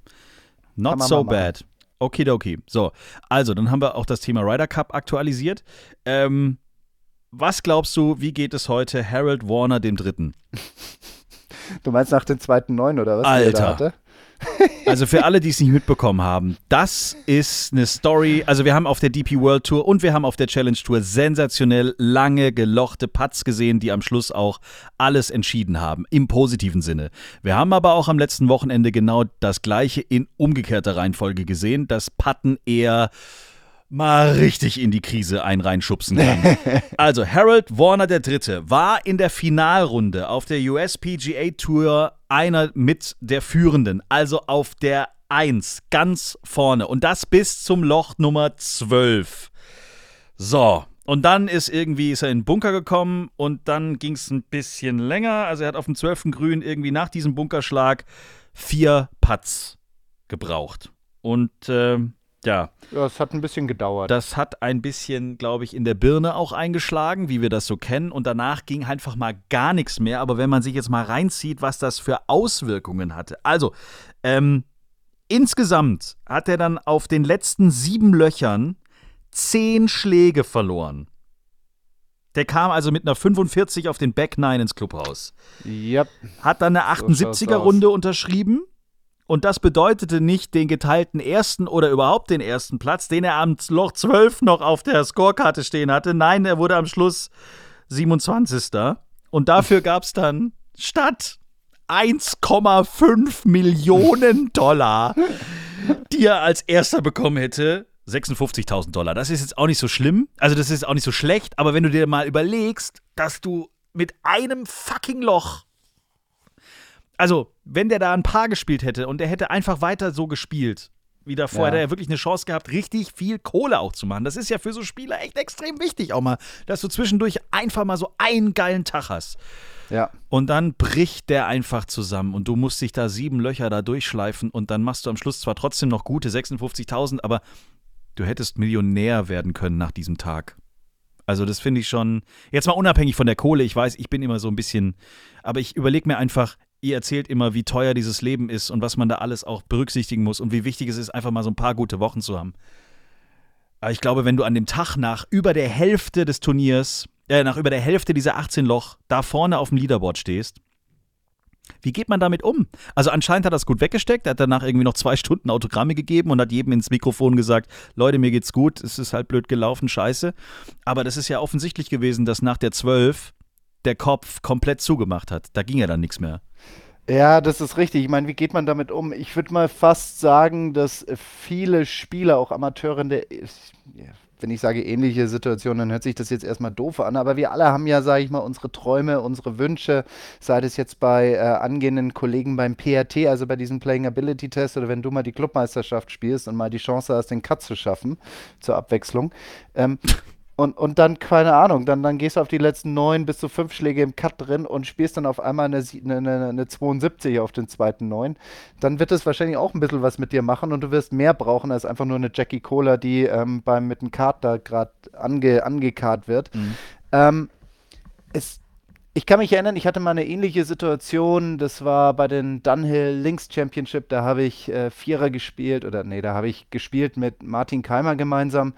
Not so machen. bad. Okidoki. So, also, dann haben wir auch das Thema Ryder Cup aktualisiert. Ähm, was glaubst du, wie geht es heute Harold Warner dem Dritten? Du meinst nach dem zweiten Neun oder was? Alter. Also für alle, die es nicht mitbekommen haben, das ist eine Story. Also wir haben auf der DP World Tour und wir haben auf der Challenge Tour sensationell lange gelochte Putts gesehen, die am Schluss auch alles entschieden haben, im positiven Sinne. Wir haben aber auch am letzten Wochenende genau das gleiche in umgekehrter Reihenfolge gesehen, dass Putten eher mal richtig in die Krise ein reinschubsen kann. Also Harold Warner III. war in der Finalrunde auf der USPGA Tour einer mit der Führenden, also auf der 1, ganz vorne und das bis zum Loch Nummer 12. So, und dann ist irgendwie ist er in den Bunker gekommen und dann ging es ein bisschen länger. Also er hat auf dem 12. Grün irgendwie nach diesem Bunkerschlag vier Putts gebraucht. Und ähm, ja, es hat ein bisschen gedauert. das hat ein bisschen, glaube ich, in der Birne auch eingeschlagen, wie wir das so kennen. Und danach ging einfach mal gar nichts mehr. Aber wenn man sich jetzt mal reinzieht, was das für Auswirkungen hatte. Also, ähm, insgesamt hat er dann auf den letzten sieben Löchern zehn Schläge verloren. Der kam also mit einer 45 auf den Back 9 ins Clubhaus. ja, Hat dann eine So schaut's 78er Runde unterschrieben. Und das bedeutete nicht den geteilten ersten oder überhaupt den ersten Platz, den er am Loch 12 noch auf der Scorekarte stehen hatte. Nein, er wurde am Schluss 27. Und dafür gab es dann statt 1,5 Millionen Dollar, die er als erster bekommen hätte, 56.000 Dollar. Das ist jetzt auch nicht so schlimm. Also, das ist auch nicht so schlecht. Aber wenn du dir mal überlegst, dass du mit einem fucking Loch. Also, wenn der da ein Paar gespielt hätte und der hätte einfach weiter so gespielt, wie davor, ja. hätte er wirklich eine Chance gehabt, richtig viel Kohle auch zu machen. Das ist ja für so Spieler echt extrem wichtig, auch mal, dass du zwischendurch einfach mal so einen geilen Tag hast. Ja. Und dann bricht der einfach zusammen und du musst dich da sieben Löcher da durchschleifen und dann machst du am Schluss zwar trotzdem noch gute 56.000, aber du hättest Millionär werden können nach diesem Tag. Also das finde ich schon, jetzt mal unabhängig von der Kohle, ich weiß, ich bin immer so ein bisschen, aber ich überlege mir einfach, ihr erzählt immer, wie teuer dieses Leben ist und was man da alles auch berücksichtigen muss und wie wichtig es ist, einfach mal so ein paar gute Wochen zu haben. Aber ich glaube, wenn du an dem Tag nach über der Hälfte des Turniers, äh, nach über der Hälfte dieser 18 Loch da vorne auf dem Leaderboard stehst wie geht man damit um? Also anscheinend hat er es gut weggesteckt, er hat danach irgendwie noch zwei Stunden Autogramme gegeben und hat jedem ins Mikrofon gesagt, Leute, mir geht's gut, es ist halt blöd gelaufen, scheiße. Aber das ist ja offensichtlich gewesen, dass nach der 12 der Kopf komplett zugemacht hat. Da ging ja dann nichts mehr. Ja, das ist richtig. Ich meine, wie geht man damit um? Ich würde mal fast sagen, dass viele Spieler, auch Amateure in der, wenn ich sage ähnliche Situationen, dann hört sich das jetzt erstmal doof an, aber wir alle haben ja, sage ich mal, unsere Träume, unsere Wünsche, sei es jetzt bei äh, angehenden Kollegen beim PRT, also bei diesem Playing Ability Test oder wenn du mal die Clubmeisterschaft spielst und mal die Chance hast, den Cut zu schaffen, zur Abwechslung. Ähm, und, und dann, keine Ahnung, dann, dann gehst du auf die letzten neun bis zu fünf Schläge im Cut drin und spielst dann auf einmal eine, eine, eine 72 auf den zweiten neun. Dann wird es wahrscheinlich auch ein bisschen was mit dir machen und du wirst mehr brauchen als einfach nur eine Jackie Cola, die ähm, beim mit dem Kart da gerade ange, angekarrt wird. Mhm. Ähm, es, ich kann mich erinnern, ich hatte mal eine ähnliche Situation. Das war bei den Dunhill Links Championship. Da habe ich äh, Vierer gespielt oder nee, da habe ich gespielt mit Martin Keimer gemeinsam.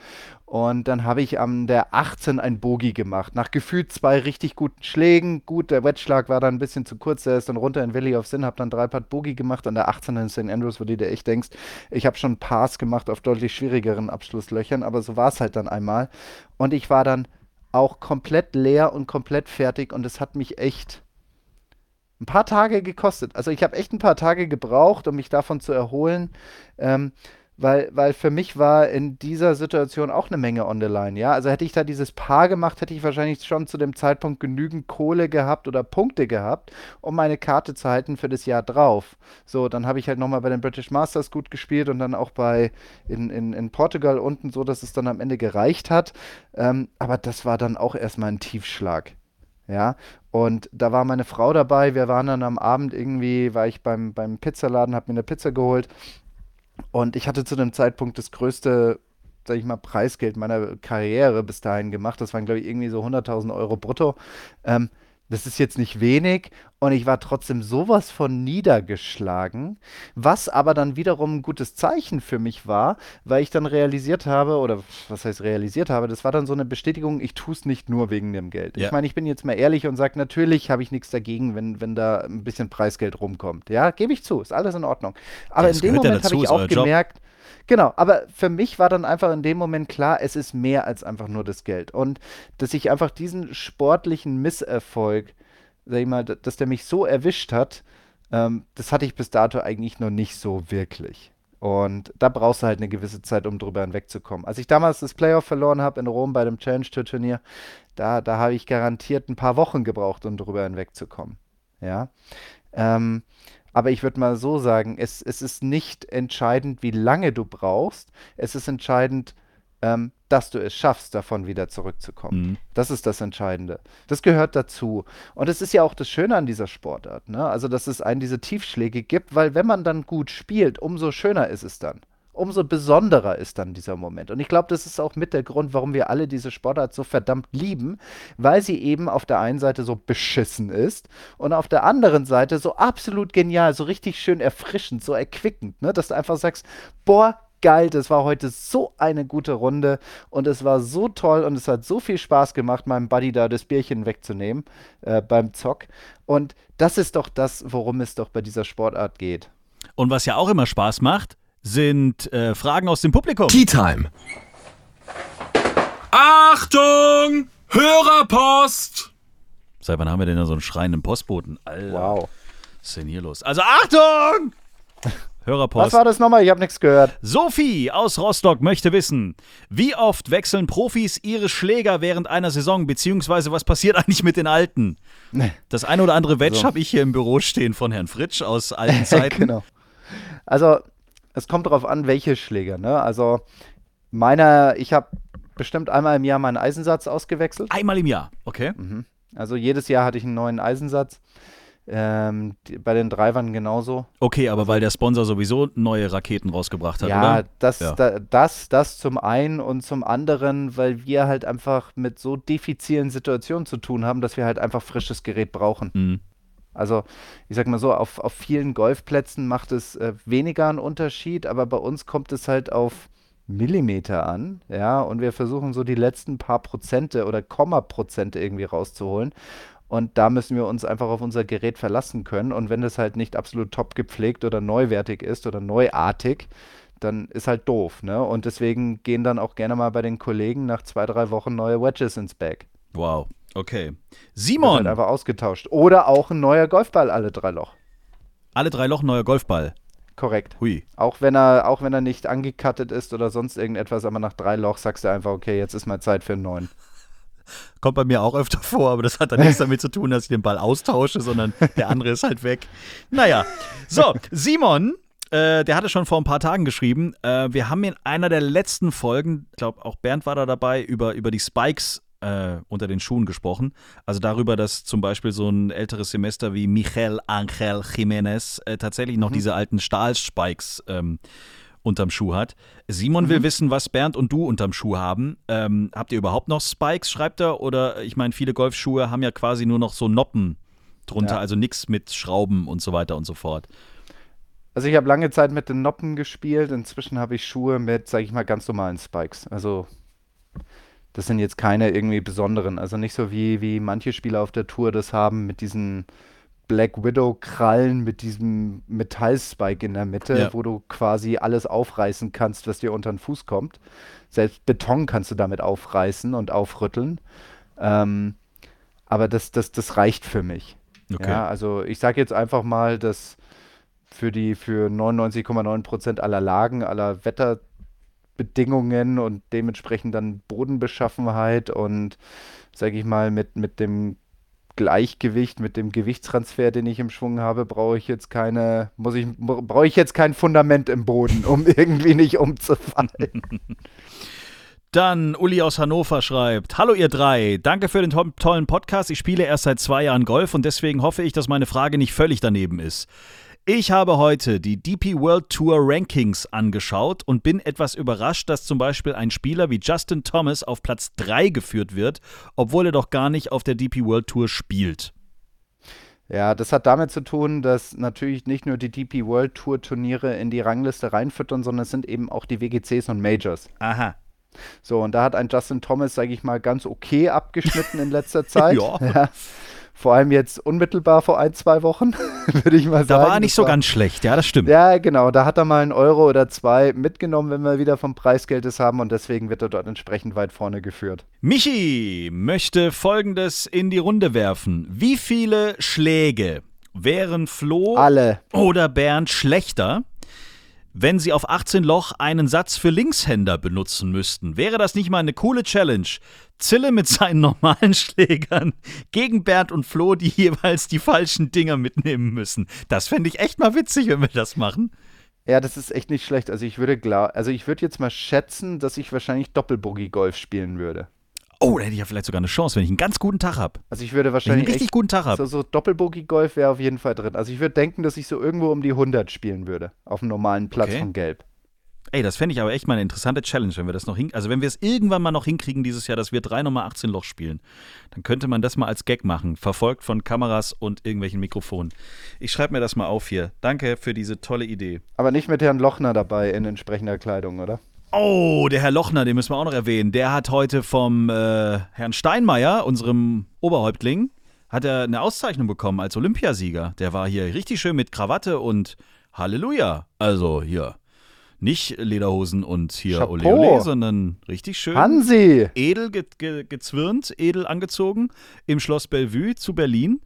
Und dann habe ich am der 18 ein Bogie gemacht. Nach gefühlt zwei richtig guten Schlägen. Gut, der Wettschlag war dann ein bisschen zu kurz. Der ist dann runter in Valley of Sin, habe dann drei Part Bogie gemacht. An der 18 in St. Andrews, wo du dir echt denkst, ich habe schon Pass gemacht auf deutlich schwierigeren Abschlusslöchern. Aber so war es halt dann einmal. Und ich war dann auch komplett leer und komplett fertig und es hat mich echt ein paar Tage gekostet. Also ich habe echt ein paar Tage gebraucht, um mich davon zu erholen. Ähm, weil, weil für mich war in dieser Situation auch eine Menge on the line, ja. Also hätte ich da dieses Paar gemacht, hätte ich wahrscheinlich schon zu dem Zeitpunkt genügend Kohle gehabt oder Punkte gehabt, um meine Karte zu halten für das Jahr drauf. So, dann habe ich halt nochmal bei den British Masters gut gespielt und dann auch bei in, in, in Portugal unten so, dass es dann am Ende gereicht hat. Ähm, aber das war dann auch erstmal ein Tiefschlag. Ja, und da war meine Frau dabei. Wir waren dann am Abend irgendwie, war ich beim, beim Pizzaladen, habe mir eine Pizza geholt und ich hatte zu dem Zeitpunkt das größte, sag ich mal, Preisgeld meiner Karriere bis dahin gemacht. Das waren, glaube ich, irgendwie so 100.000 Euro brutto. Ähm, das ist jetzt nicht wenig und ich war trotzdem sowas von niedergeschlagen, was aber dann wiederum ein gutes Zeichen für mich war, weil ich dann realisiert habe, oder was heißt realisiert habe, das war dann so eine Bestätigung, ich tue es nicht nur wegen dem Geld. Ja. Ich meine, ich bin jetzt mal ehrlich und sage, natürlich habe ich nichts dagegen, wenn, wenn da ein bisschen Preisgeld rumkommt. Ja, gebe ich zu, ist alles in Ordnung. Aber das in dem Moment habe ich auch gemerkt. Genau, aber für mich war dann einfach in dem Moment klar, es ist mehr als einfach nur das Geld. Und dass ich einfach diesen sportlichen Misserfolg, sag ich mal, dass der mich so erwischt hat, ähm, das hatte ich bis dato eigentlich noch nicht so wirklich. Und da brauchst du halt eine gewisse Zeit, um drüber hinwegzukommen. Als ich damals das Playoff verloren habe in Rom bei dem Challenge Tour Turnier, da, da habe ich garantiert ein paar Wochen gebraucht, um drüber hinwegzukommen. Ja. Ähm, aber ich würde mal so sagen, es, es ist nicht entscheidend, wie lange du brauchst. Es ist entscheidend, ähm, dass du es schaffst, davon wieder zurückzukommen. Mhm. Das ist das Entscheidende. Das gehört dazu. Und es ist ja auch das Schöne an dieser Sportart. Ne? Also, dass es einen diese Tiefschläge gibt, weil wenn man dann gut spielt, umso schöner ist es dann umso besonderer ist dann dieser Moment. Und ich glaube, das ist auch mit der Grund, warum wir alle diese Sportart so verdammt lieben, weil sie eben auf der einen Seite so beschissen ist und auf der anderen Seite so absolut genial, so richtig schön erfrischend, so erquickend, ne? dass du einfach sagst, boah, geil, das war heute so eine gute Runde und es war so toll und es hat so viel Spaß gemacht, meinem Buddy da das Bierchen wegzunehmen äh, beim Zock. Und das ist doch das, worum es doch bei dieser Sportart geht. Und was ja auch immer Spaß macht, sind äh, Fragen aus dem Publikum. Tea Time. Achtung! Hörerpost! Seit wann haben wir denn da so einen schreienden Postboten? Alter, Wow. was ist denn hier los? Also Achtung! Hörerpost. Was war das nochmal? Ich habe nichts gehört. Sophie aus Rostock möchte wissen, wie oft wechseln Profis ihre Schläger während einer Saison, beziehungsweise was passiert eigentlich mit den alten? Das eine oder andere Wedge So. habe ich hier im Büro stehen von Herrn Fritsch aus alten Zeiten. genau. Also, es kommt darauf an, welche Schläger. Ne? Also, meiner, ich habe bestimmt einmal im Jahr meinen Eisensatz ausgewechselt. Einmal im Jahr, okay? Also, jedes Jahr hatte ich einen neuen Eisensatz. Ähm, die, bei den Drivern genauso. Okay, aber weil der Sponsor sowieso neue Raketen rausgebracht hat, Ja, oder? das, Ja. Da, das, das zum einen und zum anderen, weil wir halt einfach mit so diffizilen Situationen zu tun haben, dass wir halt einfach frisches Gerät brauchen. Mhm. Also, ich sag mal so, auf, auf vielen Golfplätzen macht es äh, weniger einen Unterschied, aber bei uns kommt es halt auf Millimeter an, ja, und wir versuchen so die letzten paar Prozente oder Kommaprozente irgendwie rauszuholen. Und da müssen wir uns einfach auf unser Gerät verlassen können. Und wenn das halt nicht absolut top gepflegt oder neuwertig ist oder neuartig, dann ist halt doof, ne? Und deswegen gehen dann auch gerne mal bei den Kollegen nach zwei, drei Wochen neue Wedges ins Bag. Wow, okay. Wird Simon, halt einfach ausgetauscht. Oder auch ein neuer Golfball alle drei Loch. alle drei Loch neuer Golfball. Korrekt. Hui. Auch wenn er, auch wenn er nicht angekattet ist oder sonst irgendetwas, aber nach drei Loch sagst du einfach, okay, jetzt ist mal Zeit für einen neuen. Kommt bei mir auch öfter vor, aber das hat dann nichts damit zu tun, dass ich den Ball austausche, sondern der andere ist halt weg. Naja, so, Simon, äh, der hatte schon vor ein paar Tagen geschrieben, äh, wir haben in einer der letzten Folgen, ich glaube auch Bernd war da dabei, über, über die Spikes äh, unter den Schuhen gesprochen. Also darüber, dass zum Beispiel so ein älteres Semester wie Michel Angel Jiménez äh, tatsächlich noch diese alten Stahlspikes ähm, unterm Schuh hat. Simon will wissen, was Bernd und du unterm Schuh haben. Ähm, habt ihr überhaupt noch Spikes, schreibt er? Oder ich meine, viele Golfschuhe haben ja quasi nur noch so Noppen drunter, Ja. also nichts mit Schrauben und so weiter und so fort. Also ich habe lange Zeit mit den Noppen gespielt. Inzwischen habe ich Schuhe mit, sage ich mal, ganz normalen Spikes. Also das sind jetzt keine irgendwie besonderen. Also nicht so wie, wie manche Spieler auf der Tour das haben mit diesen Black Widow-Krallen, mit diesem Metallspike in der Mitte, Ja. wo du quasi alles aufreißen kannst, was dir unter den Fuß kommt. Selbst Beton kannst du damit aufreißen und aufrütteln. Ähm, aber das, das, das reicht für mich. Okay. Ja, also ich sage jetzt einfach mal, dass für die für 99,9% aller Lagen, aller Wetterbedingungen und dementsprechend dann Bodenbeschaffenheit und sage ich mal mit, mit dem Gleichgewicht, mit dem Gewichtstransfer, den ich im Schwung habe, brauche ich jetzt keine, muss ich, brauche ich jetzt kein Fundament im Boden, um irgendwie nicht umzufallen. Dann Uli aus Hannover schreibt: Hallo ihr drei, danke für den to tollen Podcast. Ich spiele erst seit zwei Jahren Golf und deswegen hoffe ich, dass meine Frage nicht völlig daneben ist. Ich habe heute die DP World Tour Rankings angeschaut und bin etwas überrascht, dass zum Beispiel ein Spieler wie Justin Thomas auf Platz 3 geführt wird, obwohl er doch gar nicht auf der DP World Tour spielt. Ja, das hat damit zu tun, dass natürlich nicht nur die DP World Tour Turniere in die Rangliste reinfüttern, sondern es sind eben auch die WGCs und Majors. Aha. So, und da hat ein Justin Thomas, sage ich mal, ganz okay abgeschnitten in letzter Zeit. Ja. Vor allem jetzt unmittelbar vor ein, zwei Wochen, würde ich mal Da sagen. war er nicht Das so ganz schlecht, ja, das stimmt. Ja, genau. Da hat er mal einen Euro oder zwei mitgenommen, wenn wir wieder vom Preisgeld es haben. Und deswegen wird er dort entsprechend weit vorne geführt. Michi möchte folgendes in die Runde werfen. Wie viele Schläge wären Flo Alle. oder Bernd schlechter, wenn sie auf 18 Loch einen Satz für Linkshänder benutzen müssten? Wäre das nicht mal eine coole Challenge? Zille mit seinen normalen Schlägern gegen Bernd und Flo, die jeweils die falschen Dinger mitnehmen müssen. Das fände ich echt mal witzig, wenn wir das machen. Ja, das ist echt nicht schlecht. Also ich würde also ich würde jetzt mal schätzen, dass ich wahrscheinlich Doppelbogey-Golf spielen würde. Oh, da hätte ich ja vielleicht sogar eine Chance, wenn ich einen ganz guten Tag habe. Also ich würde Wenn ich einen wahrscheinlich richtig guten Tag habe. so, so Doppelbogey-Golf wäre auf jeden Fall drin. Also ich würde denken, dass ich so irgendwo um die 100 spielen würde. Auf einem normalen Platz Okay. von Gelb. Ey, das fände ich aber echt mal eine interessante Challenge, wenn wir das noch hin, also wenn wir es irgendwann mal noch hinkriegen dieses Jahr, dass wir drei Nummer 18 Loch spielen, dann könnte man das mal als Gag machen, verfolgt von Kameras und irgendwelchen Mikrofonen. Ich schreibe mir das mal auf hier. Danke für diese tolle Idee. Aber nicht mit Herrn Lochner dabei in entsprechender Kleidung, oder? Oh, der Herr Lochner, den müssen wir auch noch erwähnen. Der hat heute vom äh, Herrn Steinmeier, unserem Oberhäuptling, hat er eine Auszeichnung bekommen als Olympiasieger. Der war hier richtig schön mit Krawatte und Halleluja. Also hier. Nicht Lederhosen und hier Chapeau. Ole Ole, sondern richtig schön. Hansi! edel ge ge gezwirnt, edel angezogen im Schloss Bellevue zu Berlin.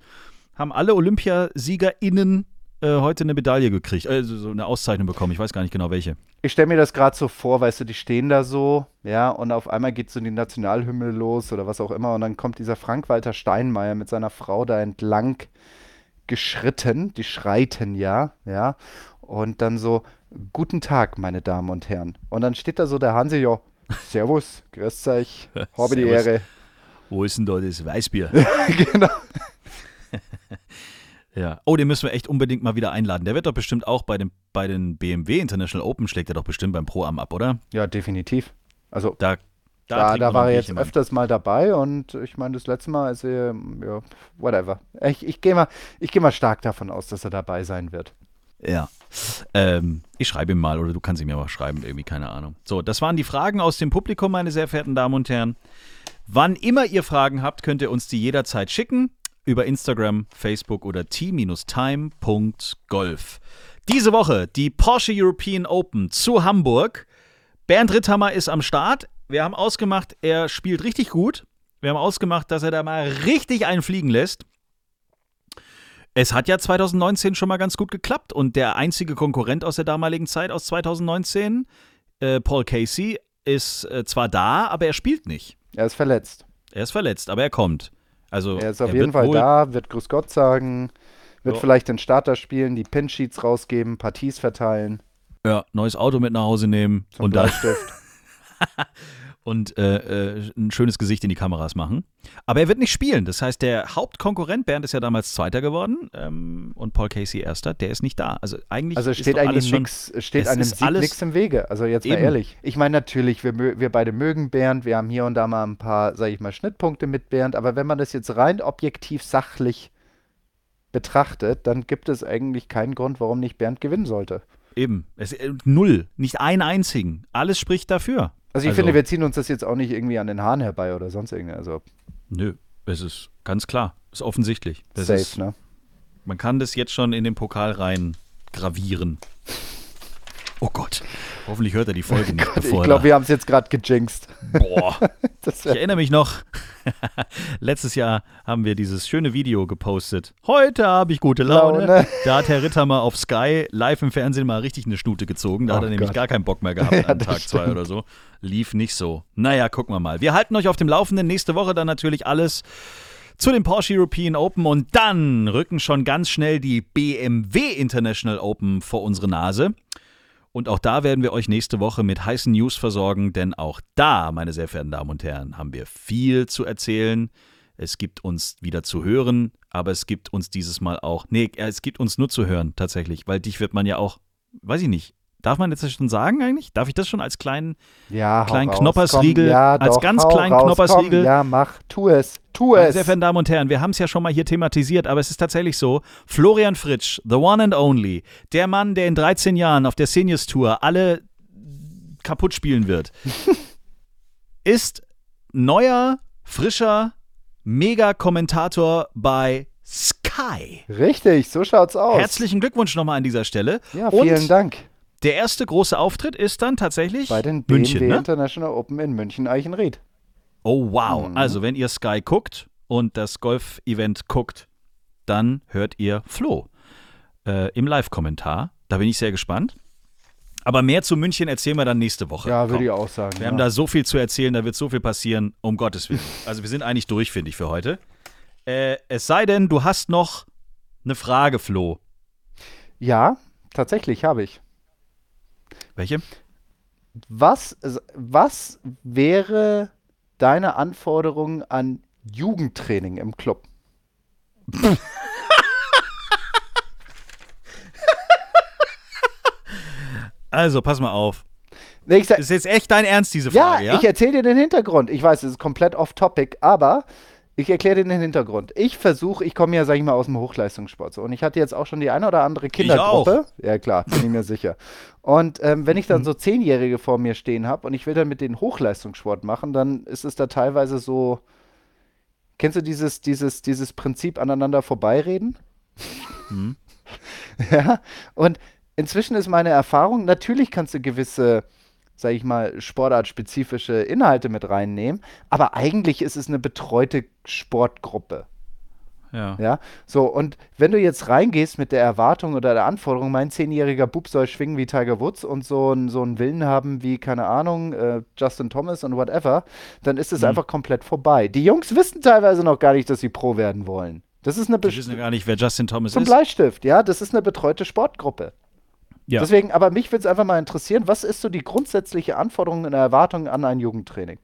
Haben alle OlympiasiegerInnen äh, heute eine Medaille gekriegt, also so eine Auszeichnung bekommen. Ich weiß gar nicht genau welche. Ich stelle mir das gerade so vor, weißt du, die stehen da so, ja, und auf einmal geht so die Nationalhymne los oder was auch immer, und dann kommt dieser Frank-Walter Steinmeier mit seiner Frau da entlang geschritten, die schreiten ja, ja, und dann so, guten Tag, meine Damen und Herren. Und dann steht da so der Hansi, ja, Servus, grüß euch, habe die. Ehre. Wo ist denn da das Weißbier? genau. ja. Oh, den müssen wir echt unbedingt mal wieder einladen. Der wird doch bestimmt auch bei, dem, bei den BMW International Open, schlägt er doch bestimmt beim Pro-Am ab, oder? Ja, definitiv. Also Da, da, Da, da war er jetzt Mann. öfters mal dabei und ich meine, das letzte Mal ist er, ja, whatever. Ich, ich gehe mal, ich geh mal stark davon aus, dass er dabei sein wird. Ja. Ähm, ich schreibe ihm mal oder du kannst ihm ja mal schreiben, irgendwie, keine Ahnung. So, das waren die Fragen aus dem Publikum, meine sehr verehrten Damen und Herren. Wann immer ihr Fragen habt, könnt ihr uns die jederzeit schicken über Instagram, Facebook oder t-time.golf. Diese Woche die Porsche European Open zu Hamburg. Bernd Ritthammer ist am Start. Wir haben ausgemacht, er spielt richtig gut. Wir haben ausgemacht, dass er da mal richtig einen fliegen lässt. Es hat ja 2019 schon mal ganz gut geklappt und der einzige Konkurrent aus der damaligen Zeit, aus 2019, äh, Paul Casey, ist äh, zwar da, aber er spielt nicht. Er ist verletzt. Er ist verletzt, aber er kommt. Also Er ist auf er jeden wird Fall wohl, da, wird Grüß Gott sagen, wird Ja. vielleicht den Starter spielen, die Pinsheets rausgeben, Parties verteilen Ja, neues Auto mit nach Hause nehmen zum und, da, Bleistift. und äh, äh, ein schönes Gesicht in die Kameras machen. Aber er wird nicht spielen. Das heißt, der Hauptkonkurrent, Bernd ist ja damals Zweiter geworden ähm, und Paul Casey Erster, der ist nicht da. Also eigentlich Also ist steht alles eigentlich es steht einem ist Sieg nichts im Wege. Also jetzt mal Eben. ehrlich. Ich meine natürlich, wir, wir beide mögen Bernd, wir haben hier und da mal ein paar, sage ich mal, Schnittpunkte mit Bernd, aber wenn man das jetzt rein objektiv sachlich betrachtet, dann gibt es eigentlich keinen Grund, warum nicht Bernd gewinnen sollte. Eben. Es, äh, null. Nicht einen einzigen. Alles spricht dafür. Also ich finde, wir ziehen uns das jetzt auch nicht irgendwie an den Haaren herbei oder sonst irgendwie. Also Nö, es ist ganz klar. Ist offensichtlich. Das safe, ist, ne? Man kann das jetzt schon in den Pokal rein gravieren. Oh Gott. Hoffentlich hört er die Folge nicht, Ich bevor glaube, wir haben es jetzt gerade gejinxt. Boah. Das Ich erinnere mich noch, letztes Jahr haben wir dieses schöne Video gepostet. Heute habe ich gute Laune. Laune. Da hat Herr Rittermer auf Sky live im Fernsehen mal richtig eine Stute gezogen. Da hat Oh er nämlich Gott. gar keinen Bock mehr gehabt Ja, an Tag zwei stimmt. oder so. Lief nicht so. Naja, gucken wir mal. Wir halten euch auf dem Laufenden. Nächste Woche dann natürlich alles zu den Porsche European Open und dann rücken schon ganz schnell die BMW International Open vor unsere Nase. Und auch da werden wir euch nächste Woche mit heißen News versorgen, denn auch da, meine sehr verehrten Damen und Herren, haben wir viel zu erzählen. Es gibt uns wieder zu hören, aber es gibt uns dieses Mal auch, nee, es gibt uns nur zu hören tatsächlich, weil dich wird man ja auch, weiß ich nicht, darf man jetzt schon sagen eigentlich? Darf ich das schon als kleinen, ja, kleinen raus, Knoppersriegel, komm, ja, als doch, ganz kleinen raus, Knoppersriegel? Komm, ja, mach, tu es, tu meine es. sehr verehrten Damen und Herren, wir haben es ja schon mal hier thematisiert, aber es ist tatsächlich so, Florian Fritsch, the one and only, der Mann, der in 13 Jahren auf der Seniors Tour alle kaputt spielen wird, ist neuer, frischer Mega-Kommentator bei Sky. Richtig, so schaut's aus. Herzlichen Glückwunsch nochmal an dieser Stelle. Ja, vielen Und Dank. Der erste große Auftritt ist dann tatsächlich Bei den BMW München, ne? International Open in München-Eichenried. Oh, wow. Mhm. Also, wenn ihr Sky guckt und das Golf-Event guckt, dann hört ihr Flo äh, im Live-Kommentar. Da bin ich sehr gespannt. Aber mehr zu München erzählen wir dann nächste Woche. Ja, würde ich auch sagen. Wir ja. haben da so viel zu erzählen, da wird so viel passieren, um Gottes Willen. Also, wir sind eigentlich durch, finde ich, für heute. Äh, es sei denn, du hast noch eine Frage, Flo. ja, tatsächlich habe ich. Welche? Was, was wäre deine Anforderung an Jugendtraining im Club? Also, pass mal auf. Nee, sag, Ist jetzt echt dein Ernst, diese ja, Frage, ja? ich erzähle dir den Hintergrund. Ich weiß, es ist komplett off-topic, aber ich erkläre dir den Hintergrund. Ich versuche, ich komme ja, sag ich mal, aus dem Hochleistungssport. So, und ich hatte jetzt auch schon die eine oder andere Kindergruppe. Ja, klar, bin ich mir sicher. Und ähm, wenn ich Mhm. dann so Zehnjährige vor mir stehen habe und ich will dann mit denen Hochleistungssport machen, dann ist es da teilweise so. Kennst du dieses, dieses, dieses Prinzip aneinander vorbeireden? Mhm. Ja, und inzwischen ist meine Erfahrung, natürlich kannst du gewisse, sag ich mal, sportartspezifische Inhalte mit reinnehmen, aber eigentlich ist es eine betreute Sportgruppe. Ja. Ja, so, und wenn du jetzt reingehst mit der Erwartung oder der Anforderung, mein zehnjähriger Bub soll schwingen wie Tiger Woods und so, ein, so einen Willen haben wie, keine Ahnung, äh, Justin Thomas und whatever, dann ist es Mhm. einfach komplett vorbei. Die Jungs wissen teilweise noch gar nicht, dass sie Pro werden wollen. Das ist eine Be wissen ja gar nicht, wer Justin Thomas zum ist. Bleistift, ja, das ist eine betreute Sportgruppe. Ja. Deswegen, aber mich würde es einfach mal interessieren, was ist so die grundsätzliche Anforderung und Erwartung an ein Jugendtraining?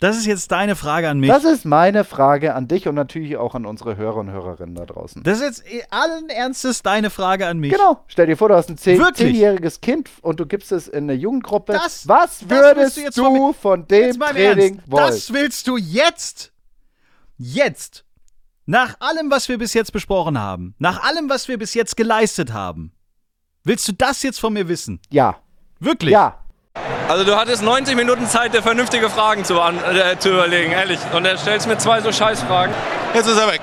Das ist jetzt deine Frage an mich. Das ist meine Frage an dich und natürlich auch an unsere Hörer und Hörerinnen da draußen. Das ist jetzt eh allen Ernstes deine Frage an mich. Genau. Stell dir vor, du hast ein zehn- Wirklich? zehnjähriges Kind und du gibst es in eine Jugendgruppe. Das- Was das würdest willst du du, jetzt von dem Training Ernst. wollen? Das willst du jetzt, jetzt, nach allem, was wir bis jetzt besprochen haben, nach allem, was wir bis jetzt geleistet haben, willst du das jetzt von mir wissen? ja. Wirklich? Ja. Also du hattest 90 Minuten Zeit, dir vernünftige Fragen zu, an, äh, zu überlegen, ehrlich. Und er stellst mir zwei so Scheißfragen. Jetzt ist er weg.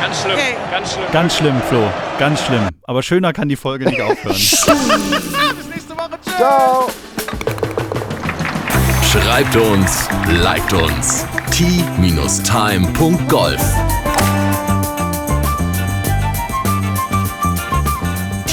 Ganz schlimm, ganz schlimm. Ganz schlimm, Flo. Ganz schlimm. Aber schöner kann die Folge nicht aufhören. Bis nächste Woche. Tschüss. Ciao. Schreibt uns, liked uns. t-time.golf